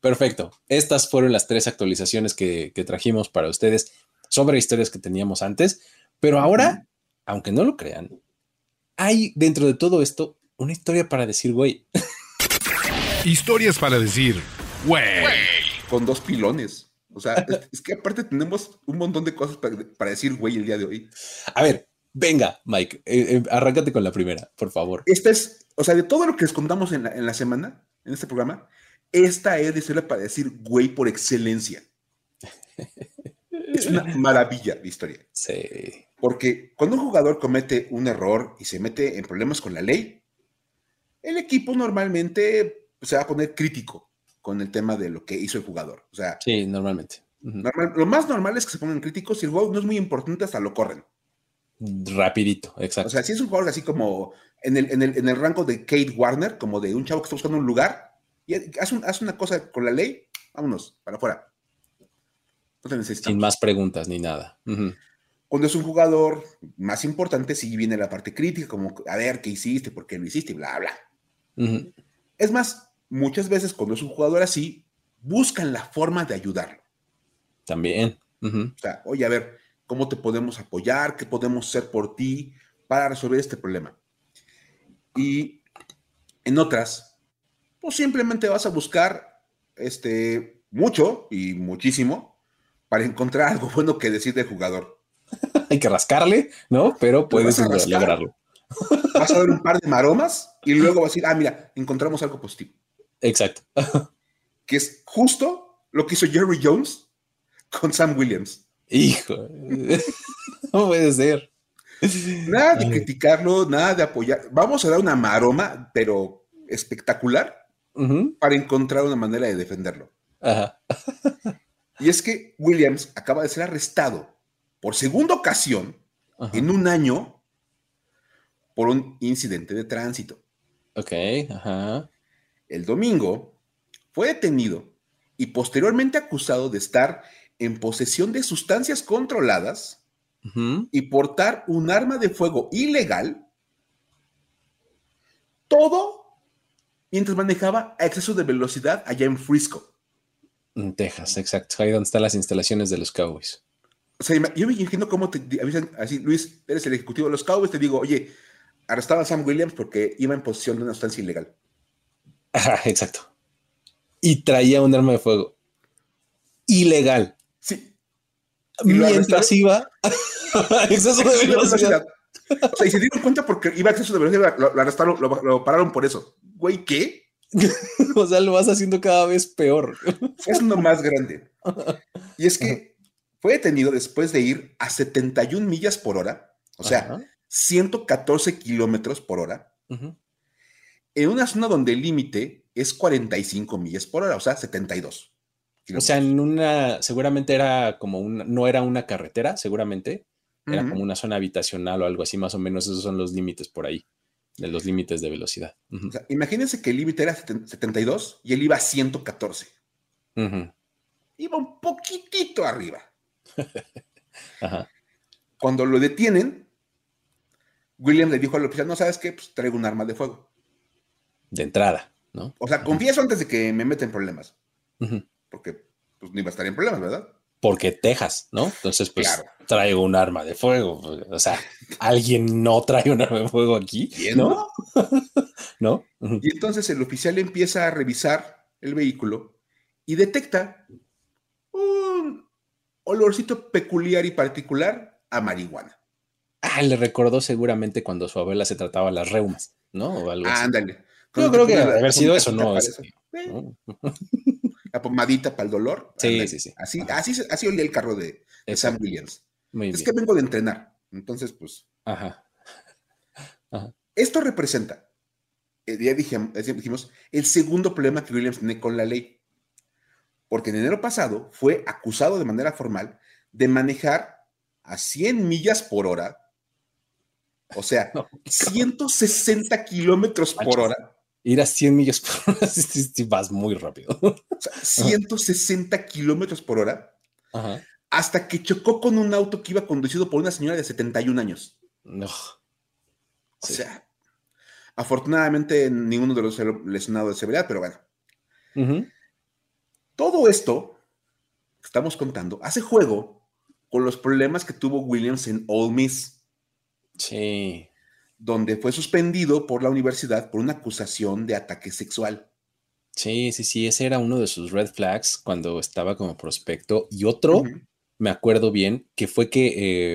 perfecto. Estas fueron las tres actualizaciones que, trajimos para ustedes sobre historias que teníamos antes, pero ahora, aunque no lo crean, hay dentro de todo esto una historia para decir, güey. Historias para decir, güey. Con dos pilones. O sea, es, que aparte tenemos un montón de cosas para, decir, güey, el día de hoy. A ver, venga, Mike, eh, eh, arráncate con la primera, por favor. Esta es, o sea, de todo lo que les contamos en la, en la semana, en este programa, esta es de para decir güey por excelencia. es una maravilla de historia. Sí. Porque cuando un jugador comete un error y se mete en problemas con la ley, el equipo normalmente se va a poner crítico con el tema de lo que hizo el jugador. O sea, sí, normalmente. lo más normal es que se pongan críticos si el juego no es muy importante, hasta lo corren. Rapidito, exacto. O sea, si es un jugador así como en el, en el, en el rango de Kate Warner, como de un chavo que está buscando un lugar, y haz, una cosa con la ley, vámonos, para afuera. No Sin más preguntas ni nada. Cuando es un jugador más importante, sí viene la parte crítica, como a ver qué hiciste, por qué lo hiciste, bla, bla. Es más, muchas veces cuando es un jugador así, buscan la forma de ayudarlo. También. O sea, oye, a ver, ¿cómo te podemos apoyar? ¿Qué podemos hacer por ti para resolver este problema? Y en otras, pues simplemente vas a buscar este, mucho y muchísimo para encontrar algo bueno que decir del jugador. Hay que rascarle, ¿no? Pero puedes lograrlo. Vas a ver un par de maromas y luego vas a decir, ah, mira, encontramos algo positivo. Exacto. que es justo lo que hizo Jerry Jones con Sam Williams. Hijo, no puede ser. Nada de criticarlo, nada de apoyar. Vamos a dar una maroma, pero espectacular, para encontrar una manera de defenderlo. y es que Williams acaba de ser arrestado por segunda ocasión en un año por un incidente de tránsito. Ok, El domingo fue detenido y posteriormente acusado de estar en posesión de sustancias controladas y portar un arma de fuego ilegal. Todo mientras manejaba a exceso de velocidad allá en Frisco. En Texas, exacto. Ahí donde están las instalaciones de los Cowboys. O sea, yo me imagino cómo te avisan así, Luis, eres el ejecutivo de los Cowboys, te digo, oye, arrestaba a Sam Williams porque iba en posesión de una sustancia ilegal. Ajá, exacto. Y traía un arma de fuego. Ilegal. Sí. Mientras iba exceso de velocidad. O sea, y se dieron cuenta porque iba a exceso de velocidad, lo, arrestaron, lo, pararon por eso. Güey, ¿qué? o sea, lo vas haciendo cada vez peor. es uno más grande. Y es que fue detenido después de ir a 71 millas por hora, o sea, 114 kilómetros por hora, en una zona donde el límite es 45 millas por hora, o sea, 72. O sea, en una, seguramente era como una, no era una carretera, seguramente, era como una zona habitacional o algo así, más o menos esos son los límites por ahí, de los límites de velocidad. imagínense que el límite era 72 y él iba a 114. Iba un poquitito arriba. Cuando lo detienen, William le dijo al oficial, no sabes qué, pues traigo un arma de fuego. De entrada, ¿no? O sea, confieso antes de que me meten problemas. Porque pues no iba a estar en problemas, ¿verdad? porque Texas, ¿no? Entonces, pues traigo un arma de fuego. O sea, alguien no trae un arma de fuego aquí, ¿no? ¿No? Y entonces el oficial empieza a revisar el vehículo y detecta un olorcito peculiar y particular a marihuana. Ah, le recordó seguramente cuando su abuela se trataba las reumas, ¿no? O algo así. Ándale. Creo que debe haber sido eso, ¿no? Para eso. Eh, ¿no? La pomadita para el dolor. Sí, ándale. sí, sí. Así, Ajá. así, así olía el carro de. Sam Williams. Muy Es bien. que vengo de entrenar. Entonces, pues, Ajá. esto representa, ya dijimos, el segundo problema que Williams tiene con la ley. Porque en enero pasado fue acusado de manera formal de manejar a 100 millas por hora, o sea, No, 160 kilómetros por hora, Ir a 100 millas por hora, vas muy rápido. o sea, 160 kilómetros por hora, Ajá. hasta que chocó con un auto que iba conducido por una señora de 71 años. No. O Sí. sea, afortunadamente ninguno de los lesionados de severidad, pero bueno. Ujú. Todo esto que estamos contando hace juego con los problemas que tuvo Williams en Ole Miss, Sí. donde fue suspendido por la universidad por una acusación de ataque sexual. Sí, sí, sí. Ese era uno de sus red flags cuando estaba como prospecto. Y otro, me acuerdo bien, que fue que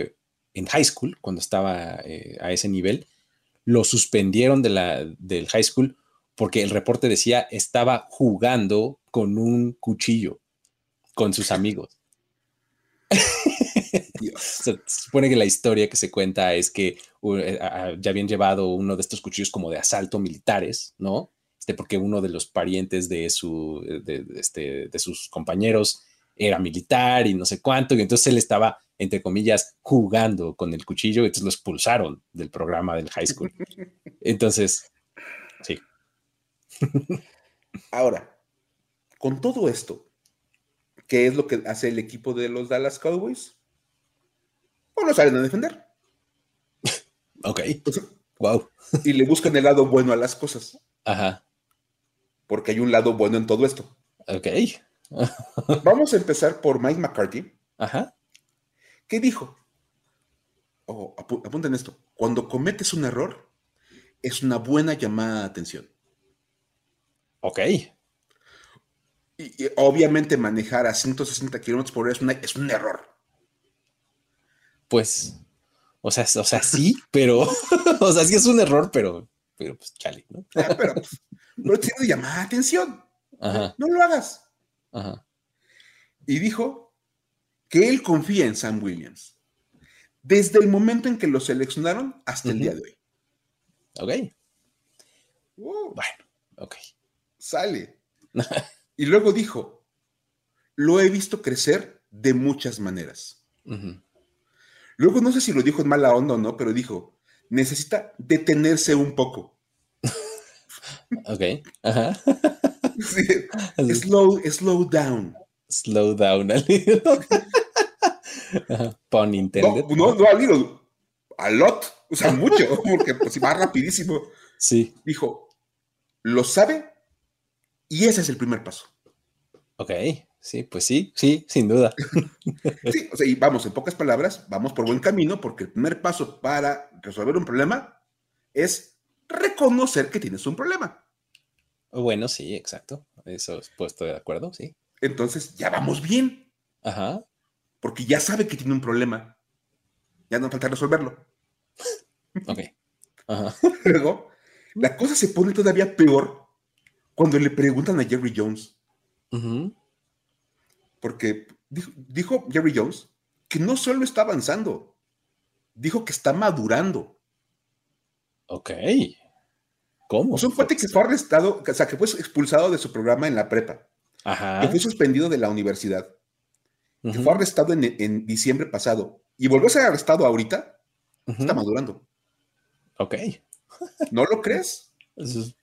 eh, en high school, cuando estaba eh, a ese nivel, lo suspendieron de la, del high school porque el reporte decía estaba jugando con un cuchillo con sus amigos. Se supone que la historia que se cuenta es que uh, eh, ya habían llevado uno de estos cuchillos como de asalto militares, ¿no? Este, porque uno de los parientes de, su, de, de este, de sus compañeros era militar y no sé cuánto, y entonces él estaba, entre comillas, jugando con el cuchillo, y entonces lo expulsaron del programa del high school. Entonces, sí. Ahora, con todo esto, ¿qué es lo que hace el equipo de los Dallas Cowboys? Pues lo salen a defender Ok. Wow. y le buscan el lado bueno a las cosas, Ajá. porque hay un lado bueno en todo esto. Ok. Vamos a empezar por Mike McCarthy, Ajá. ¿Qué dijo? Oh, apu- apunten esto. Cuando cometes un error, es una buena llamada de atención. Ok. Y, y obviamente manejar a 160 kilómetros por hora es, una- es un error. Pues, o sea, o sea, sí, pero, o sea, sí es un error, pero, pero pues chale, ¿no? Ah, Pero, pues, pero tiene que llamar la atención. Ajá, No lo hagas. ajá. Y dijo que él confía en Sam Williams. Desde el momento en que lo seleccionaron hasta el día de hoy. Ok, bueno, ok. Sale. Y luego dijo, lo he visto crecer de muchas maneras. Luego no sé si lo dijo en mala onda o no, pero dijo, necesita detenerse un poco. Ok, ajá. Sí, slow, slow down. Slow down a little. No, intended. no, no a little, a lot, o sea, mucho, porque pues, va rapidísimo. Sí, Dijo, lo sabe y ese es el primer paso. ok, sí, pues sí, sí, sin duda. Sí, o sea, y vamos, en pocas palabras, vamos por buen camino porque el primer paso para resolver un problema es reconocer que tienes un problema. Bueno, sí, exacto. Eso pues, estoy de acuerdo, sí. Entonces, ya vamos bien, Ajá, porque ya sabe que tiene un problema. Ya no falta resolverlo. ok. Ajá. Luego, la cosa se pone todavía peor cuando le preguntan a Jerry Jones, porque dijo, dijo Jerry Jones que no solo está avanzando, dijo que está madurando. Ok. ¿Cómo? O sea, un cuate que fue arrestado, o sea, que fue expulsado de su programa en la prepa, Ajá. que fue suspendido de la universidad, que fue arrestado en, en diciembre pasado y volvió a ser arrestado ahorita, está madurando. Ok. ¿No lo crees?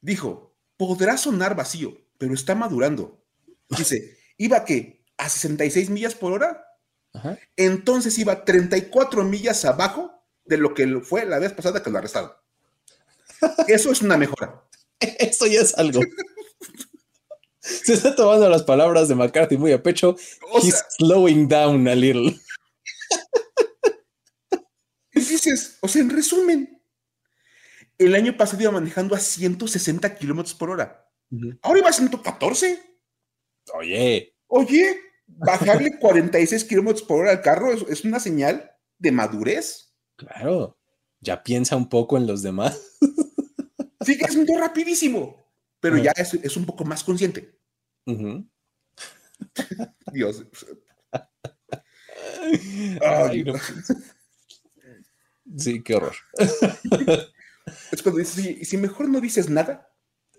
Dijo, podrá sonar vacío, pero está madurando. Dice, ¿iba que ¿A 66 millas por hora? Ajá. Entonces iba 34 millas abajo de lo que fue la vez pasada que lo arrestaron. Eso es una mejora. Eso ya es algo. Se está tomando las palabras de McCarthy muy a pecho. O He's slowing down a little. dices, o sea, en resumen, el año pasado iba manejando a 160 kilómetros por hora. Ahora iba a 114. Oye, Oye, bajarle 46 kilómetros por hora al carro es, es una señal de madurez. Claro, ya piensa un poco en los demás. Sigue siendo rapidísimo, pero ya es, un poco más consciente. Dios. Sí, qué horror. Es cuando dices, ¿y si mejor no dices nada?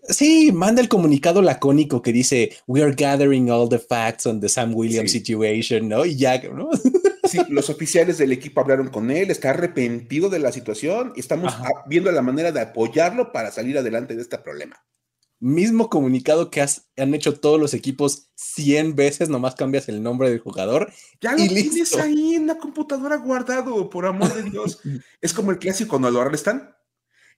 Sí, manda el comunicado lacónico que dice, we are gathering all the facts on the Sam Williams situation, ¿no? Y ya, ¿no? Sí, los oficiales del equipo hablaron con él, está arrepentido de la situación y estamos viendo la manera de apoyarlo para salir adelante de este problema. Mismo comunicado que han hecho todos los equipos 100 veces, nomás cambias el nombre del jugador. Ya lo tienes ahí en la computadora guardado, por amor de Dios. es como el clásico cuando lo arrestan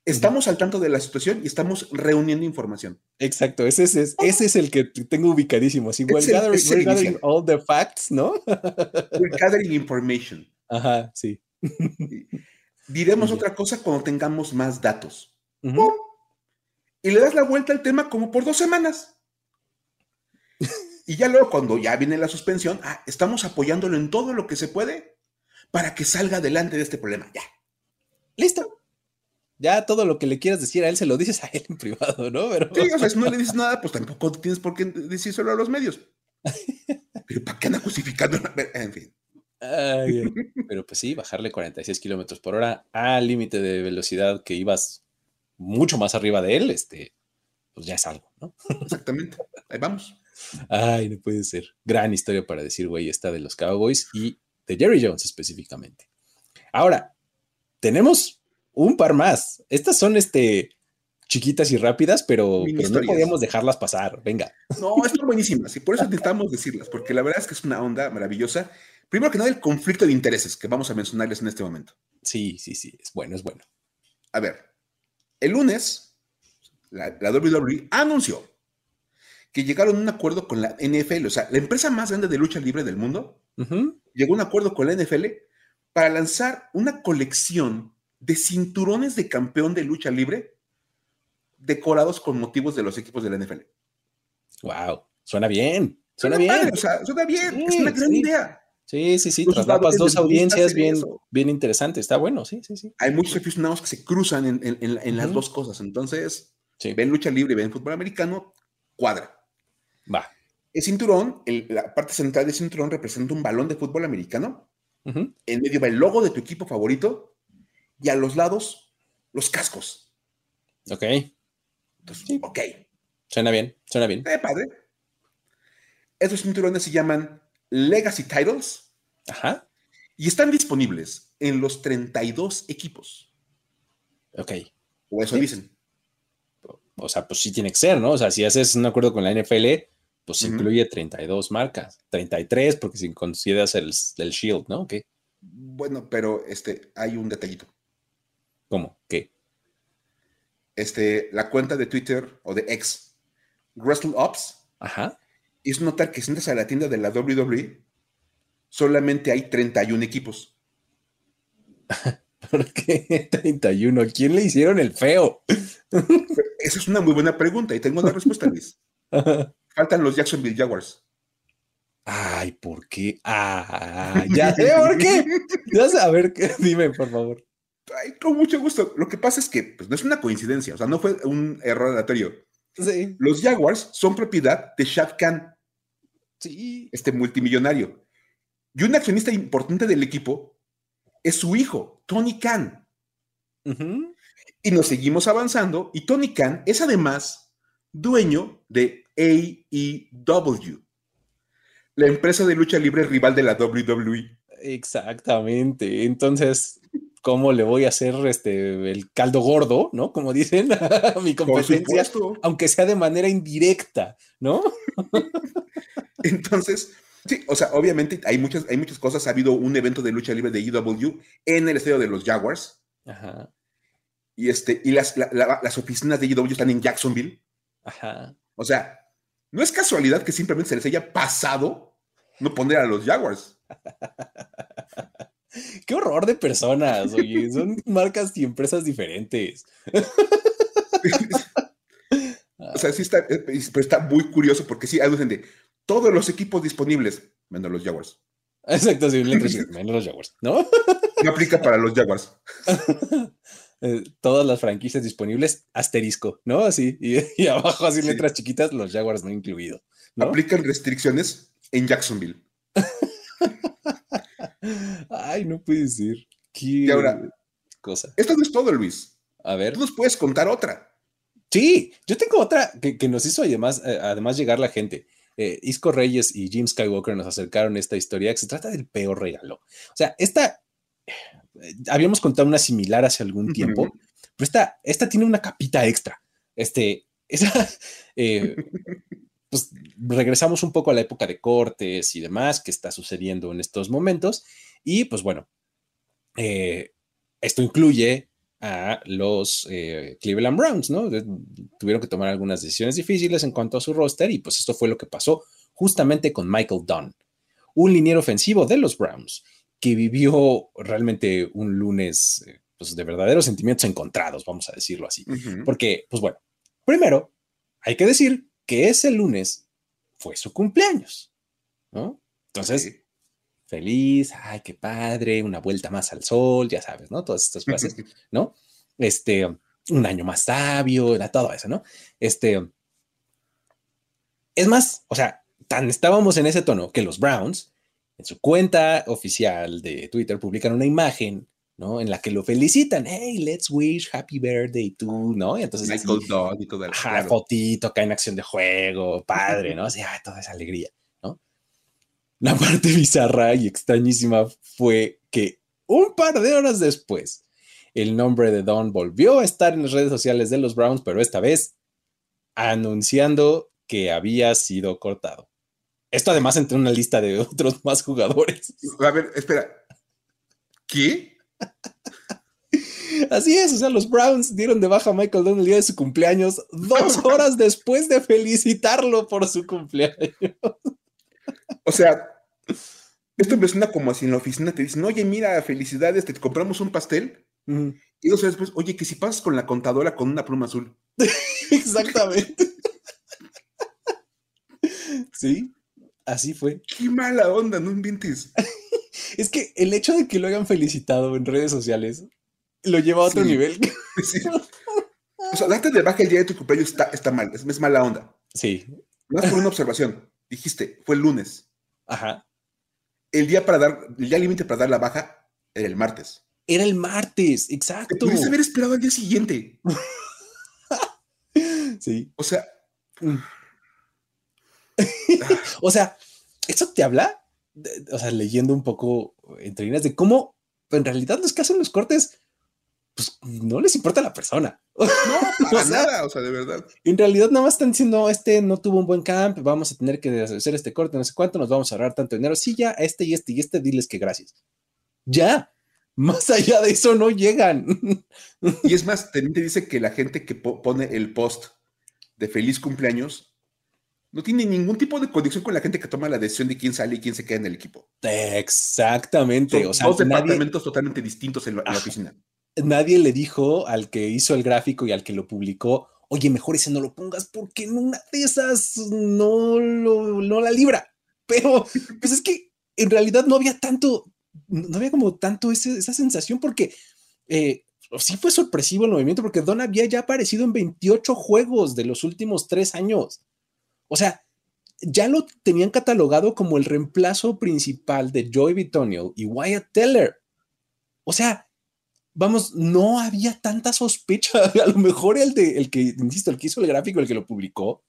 Estamos al tanto de la situación y estamos reuniendo información. Exacto, ese es, ese es el que tengo ubicadísimo. Así, we're, gathering, all the facts, ¿no? we're gathering information. Ajá, sí. Diremos otra cosa cuando tengamos más datos. Y le das la vuelta al tema como por dos semanas. y ya luego, cuando ya viene la suspensión, ah, estamos apoyándolo en todo lo que se puede para que salga adelante de este problema. Ya. Listo. Ya todo lo que le quieras decir a él se lo dices a él en privado, ¿no? Pero... Sí, o sea, si no le dices nada, pues tampoco tienes por qué decírselo a los medios. Pero ¿para qué anda justificando? En fin. pero pues sí, bajarle 46 kilómetros por hora al límite de velocidad que ibas mucho más arriba de él, este, pues ya es algo, ¿no? Exactamente. Ahí vamos. Ay, no puede ser. Gran historia para decir, güey, esta de los Cowboys y de Jerry Jones específicamente. Ahora, tenemos un par más. Estas son este chiquitas y rápidas, pero, no podíamos dejarlas pasar. Venga. No, están buenísimas y por eso intentamos decirlas, porque la verdad es que es una onda maravillosa. Primero que nada, el conflicto de intereses que vamos a mencionarles en este momento. Sí, sí, sí, es bueno, es bueno. A ver, el lunes, la, WWE anunció que llegaron a un acuerdo con la NFL, o sea, la empresa más grande de lucha libre del mundo, llegó a un acuerdo con la NFL para lanzar una colección de cinturones de campeón de lucha libre decorados con motivos de los equipos de la NFL. Wow, suena bien, suena, bien. o sea, suena bien, es una gran idea. Sí, sí, sí, traslapas dos audiencias bien, bien interesantes, está bueno, sí, sí, sí. Hay muchos aficionados que se cruzan en, las dos cosas, entonces ven lucha libre, ven fútbol americano, cuadra. Va. El cinturón, la parte central del cinturón representa un balón de fútbol americano. En medio va el logo de tu equipo favorito y a los lados los cascos. Ok. Entonces, ok. Suena bien, suena bien. Eh, padre. Esos cinturones se llaman Legacy Titles. Ajá. Y están disponibles en los 32 equipos. Ok. O eso dicen. O sea, pues sí tiene que ser, ¿no? O sea, si haces un acuerdo con la NFL, pues incluye 32 marcas. 33, porque si consideras el, el Shield, ¿no? Ok. Bueno, pero este, hay un detallito. ¿Cómo? ¿Qué? Este, la cuenta de Twitter o de X, Wrestle Ops, Ajá. hizo notar que si entras a la tienda de la WWE, solamente hay 31 equipos. ¿Por qué 31? ¿A quién le hicieron el feo? Esa es una muy buena pregunta y tengo una respuesta, Luis. Faltan los Jacksonville Jaguars. Ay, ¿por qué? Ah, ya sé por qué. Ya sé, a ver, dime, por favor con mucho gusto. Lo que pasa es que pues, no es una coincidencia, o sea, no fue un error aleatorio. Sí. Los Jaguars son propiedad de Shad Khan, sí. este multimillonario. Y un accionista importante del equipo es su hijo, Tony Khan. Y nos seguimos avanzando, y Tony Khan es además dueño de AEW, la empresa de lucha libre rival de la WWE. Exactamente. Entonces, cómo le voy a hacer este el caldo gordo, ¿no? Como dicen a mi competencia, aunque sea de manera indirecta, ¿no? Entonces, sí, o sea, obviamente hay muchas, hay muchas cosas. Ha habido un evento de lucha libre de EW en el estadio de los Jaguars. Ajá. Y este, y las, las oficinas de EW están en Jacksonville. Ajá. O sea, no es casualidad que simplemente se les haya pasado no poner a los Jaguars. Qué horror de personas, oye, son marcas y empresas diferentes. o sea, sí está, eh, pero está muy curioso porque sí, aducen de todos los equipos disponibles, menos los Jaguars. Exacto, sí, menos los Jaguars, ¿no? No aplica para los Jaguars. Eh, todas las franquicias disponibles, asterisco, ¿no? Así, y, abajo así letras chiquitas, los Jaguars no incluido. ¿no? Aplican restricciones en Jacksonville. Ay, no puede ser. Qué Y ahora, cosa. esto no es todo, Luis. A ver. Tú nos puedes contar otra. Sí, yo tengo otra que, que nos hizo además, eh, además llegar la gente. Eh, Isco Reyes y Jim Skywalker nos acercaron esta historia que se trata del peor regalo. O sea, esta, eh, habíamos contado una similar hace algún tiempo, pero esta, esta tiene una capita extra. Este, esa, pues regresamos un poco a la época de cortes y demás que está sucediendo en estos momentos. Y pues bueno, eh, esto incluye a los eh, Cleveland Browns, ¿no? Tuvieron que tomar algunas decisiones difíciles en cuanto a su roster y pues esto fue lo que pasó justamente con Michael Dunn, un liniero ofensivo de los Browns que vivió realmente un lunes eh, pues, de verdaderos sentimientos encontrados, vamos a decirlo así. Porque, pues bueno, primero hay que decir que ese lunes fue su cumpleaños, ¿no? Entonces, Sí. feliz, ay, qué padre, una vuelta más al sol, ya sabes, ¿no? Todas estas frases, ¿no? Este, un año más sabio, era todo eso, ¿no? Este, es más, o sea, tan estábamos en ese tono que los Browns, en su cuenta oficial de Twitter, publican una imagen, ¿no? En la que lo felicitan, hey, let's wish happy birthday to, ¿no? Y entonces, Michael Dodd y todo eso. Ajá, claro. fotito acá en acción de juego, padre, ¿no? Así, ah, toda esa alegría, ¿no? La parte bizarra y extrañísima fue que un par de horas después, el nombre de Don volvió a estar en las redes sociales de los Browns, pero esta vez anunciando que había sido cortado. Esto además entre una lista de otros más jugadores. A ver, espera. ¿Qué? Así es, o sea, los Browns dieron de baja a Michael Dunn el día de su cumpleaños, dos horas después de felicitarlo por su cumpleaños. O sea, esto me suena como si en la oficina te dicen, oye, mira, felicidades, te compramos un pastel. Y dos horas después, oye, que si pasas con la contadora con una pluma azul. Exactamente. Sí, así fue. Qué mala onda, no inventes. Es que el hecho de que lo hayan felicitado en redes sociales lo lleva a otro Sí. nivel. Sí. O sea, darte de baja el día de tu cumpleaños está, está mal, es, es mala onda. Sí, Más por una observación. Dijiste, fue el lunes. ajá. El día para dar, el día límite para dar la baja era el martes. Era el martes, Te exacto. pudiste haber esperado al día siguiente. Sí. O sea, Mm. O sea, eso te habla, de- o sea, leyendo un poco entre líneas de cómo en realidad los que hacen los cortes, pues no les importa la persona. no, para O sea, nada, o sea, de verdad. En realidad nada más están diciendo, este no tuvo un buen camp, vamos a tener que hacer este corte, no sé cuánto, nos vamos a ahorrar tanto dinero. Sí, ya, este y este y este, diles que gracias. Ya, más allá de eso no llegan. Y es más, te dice que la gente que po- pone el post de feliz cumpleaños no tiene ningún tipo de conexión con la gente que toma la decisión de quién sale y quién se queda en el equipo. Exactamente. Son O sea, dos nadie, departamentos totalmente distintos en la, en la Ajá. oficina. nadie le dijo al que hizo el gráfico y al que lo publicó, oye, mejor ese no lo pongas porque en una de esas no, lo, no la libra. Pero, pues es que en realidad no había tanto, no había como tanto ese- esa sensación porque eh, sí fue sorpresivo el movimiento porque Don había ya aparecido en 28 juegos de los últimos tres años. O sea, ya lo tenían catalogado como el reemplazo principal de Joey Bitonio y Wyatt Teller. O sea, vamos, no había tanta sospecha. A lo mejor el de el que, insisto, el que hizo el gráfico, el que lo publicó,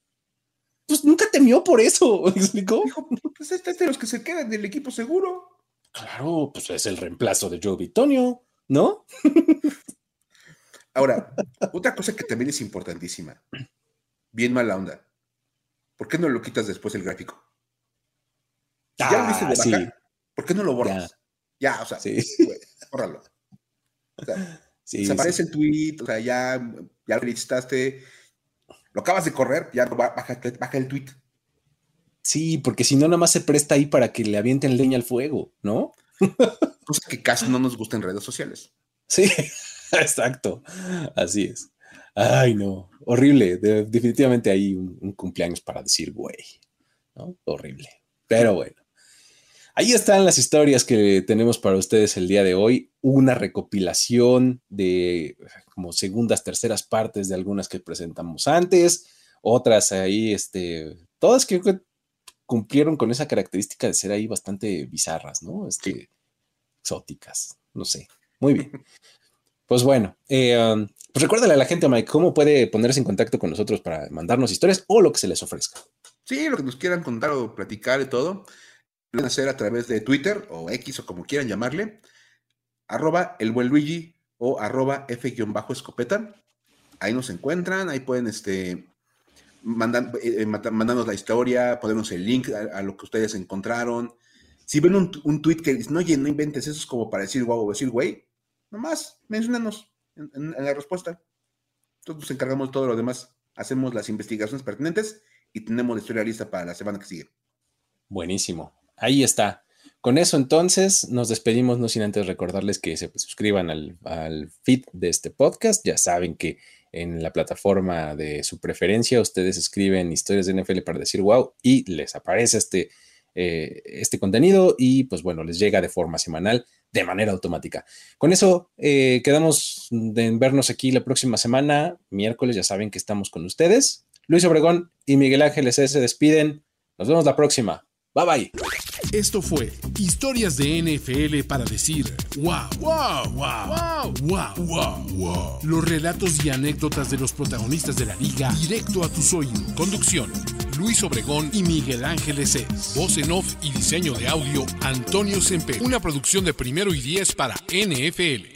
pues nunca temió por eso. ¿Me explicó? Dijo, pues este es de los que se quedan del equipo seguro. Claro, pues es el reemplazo de Joe Bitonio, ¿no? Ahora, otra cosa que también es importantísima. Bien mala onda. ¿Por qué no lo quitas después el gráfico? Si ya lo viste de Ah, sí, baja, ¿por qué no lo borras? Ya, o sea, sí, güey, bórralo. O sea, sí. desaparece el tweet, o sea, ya, ya lo felicitaste, lo acabas de correr, ya baja, baja el tweet. Sí, porque si no, nada más se presta ahí para que le avienten leña al fuego, ¿no? Cosa que casi no nos gusta en redes sociales. Sí, exacto. Así es. Ay, no. Horrible. De- definitivamente hay un, un cumpleaños para decir, güey. ¿no? Horrible. Pero bueno. Ahí están las historias que tenemos para ustedes el día de hoy. Una recopilación de como segundas, terceras partes de algunas que presentamos antes, otras ahí, este, todas creo que cumplieron con esa característica de ser ahí bastante bizarras, ¿no? Este, exóticas, no sé. Muy bien. Pues bueno, eh, um, pues recuérdale a la gente, Mike, cómo puede ponerse en contacto con nosotros para mandarnos historias o lo que se les ofrezca. Sí, lo que nos quieran contar o platicar y todo, lo pueden hacer a través de Twitter o X o como quieran llamarle, arroba el buen Luigi o arroba F-escopeta. Ahí nos encuentran, ahí pueden este, eh, eh, mandarnos la historia, ponernos el link a, lo que ustedes encontraron. Si ven un, tweet que dicen, oye, no inventes, eso es como para decir guau o decir güey, nomás mencionanos en, la respuesta. Entonces nos encargamos de todo lo demás. Hacemos las investigaciones pertinentes y tenemos la historia lista para la semana que sigue. Buenísimo. Ahí está. Con eso entonces nos despedimos, no sin antes recordarles que se suscriban al, al, feed de este podcast. Ya saben que en la plataforma de su preferencia ustedes escriben historias de NFL para decir wow y les aparece este, eh, este contenido y pues bueno, les llega de forma semanal de manera automática. Con eso eh, quedamos en vernos aquí la próxima semana, miércoles, ya saben que estamos con ustedes. Luis Obregón y Miguel Ángeles se despiden. Nos vemos la próxima. Bye bye. Esto fue Historias de NFL para decir wow, wow, wow, wow, wow, wow, Los relatos y anécdotas de los protagonistas de la liga directo a tus oídos. Conducción: Luis Obregón y Miguel Ángeles Es. Voz en off y diseño de audio: Antonio Sempe. Una producción de primero y diez para NFL.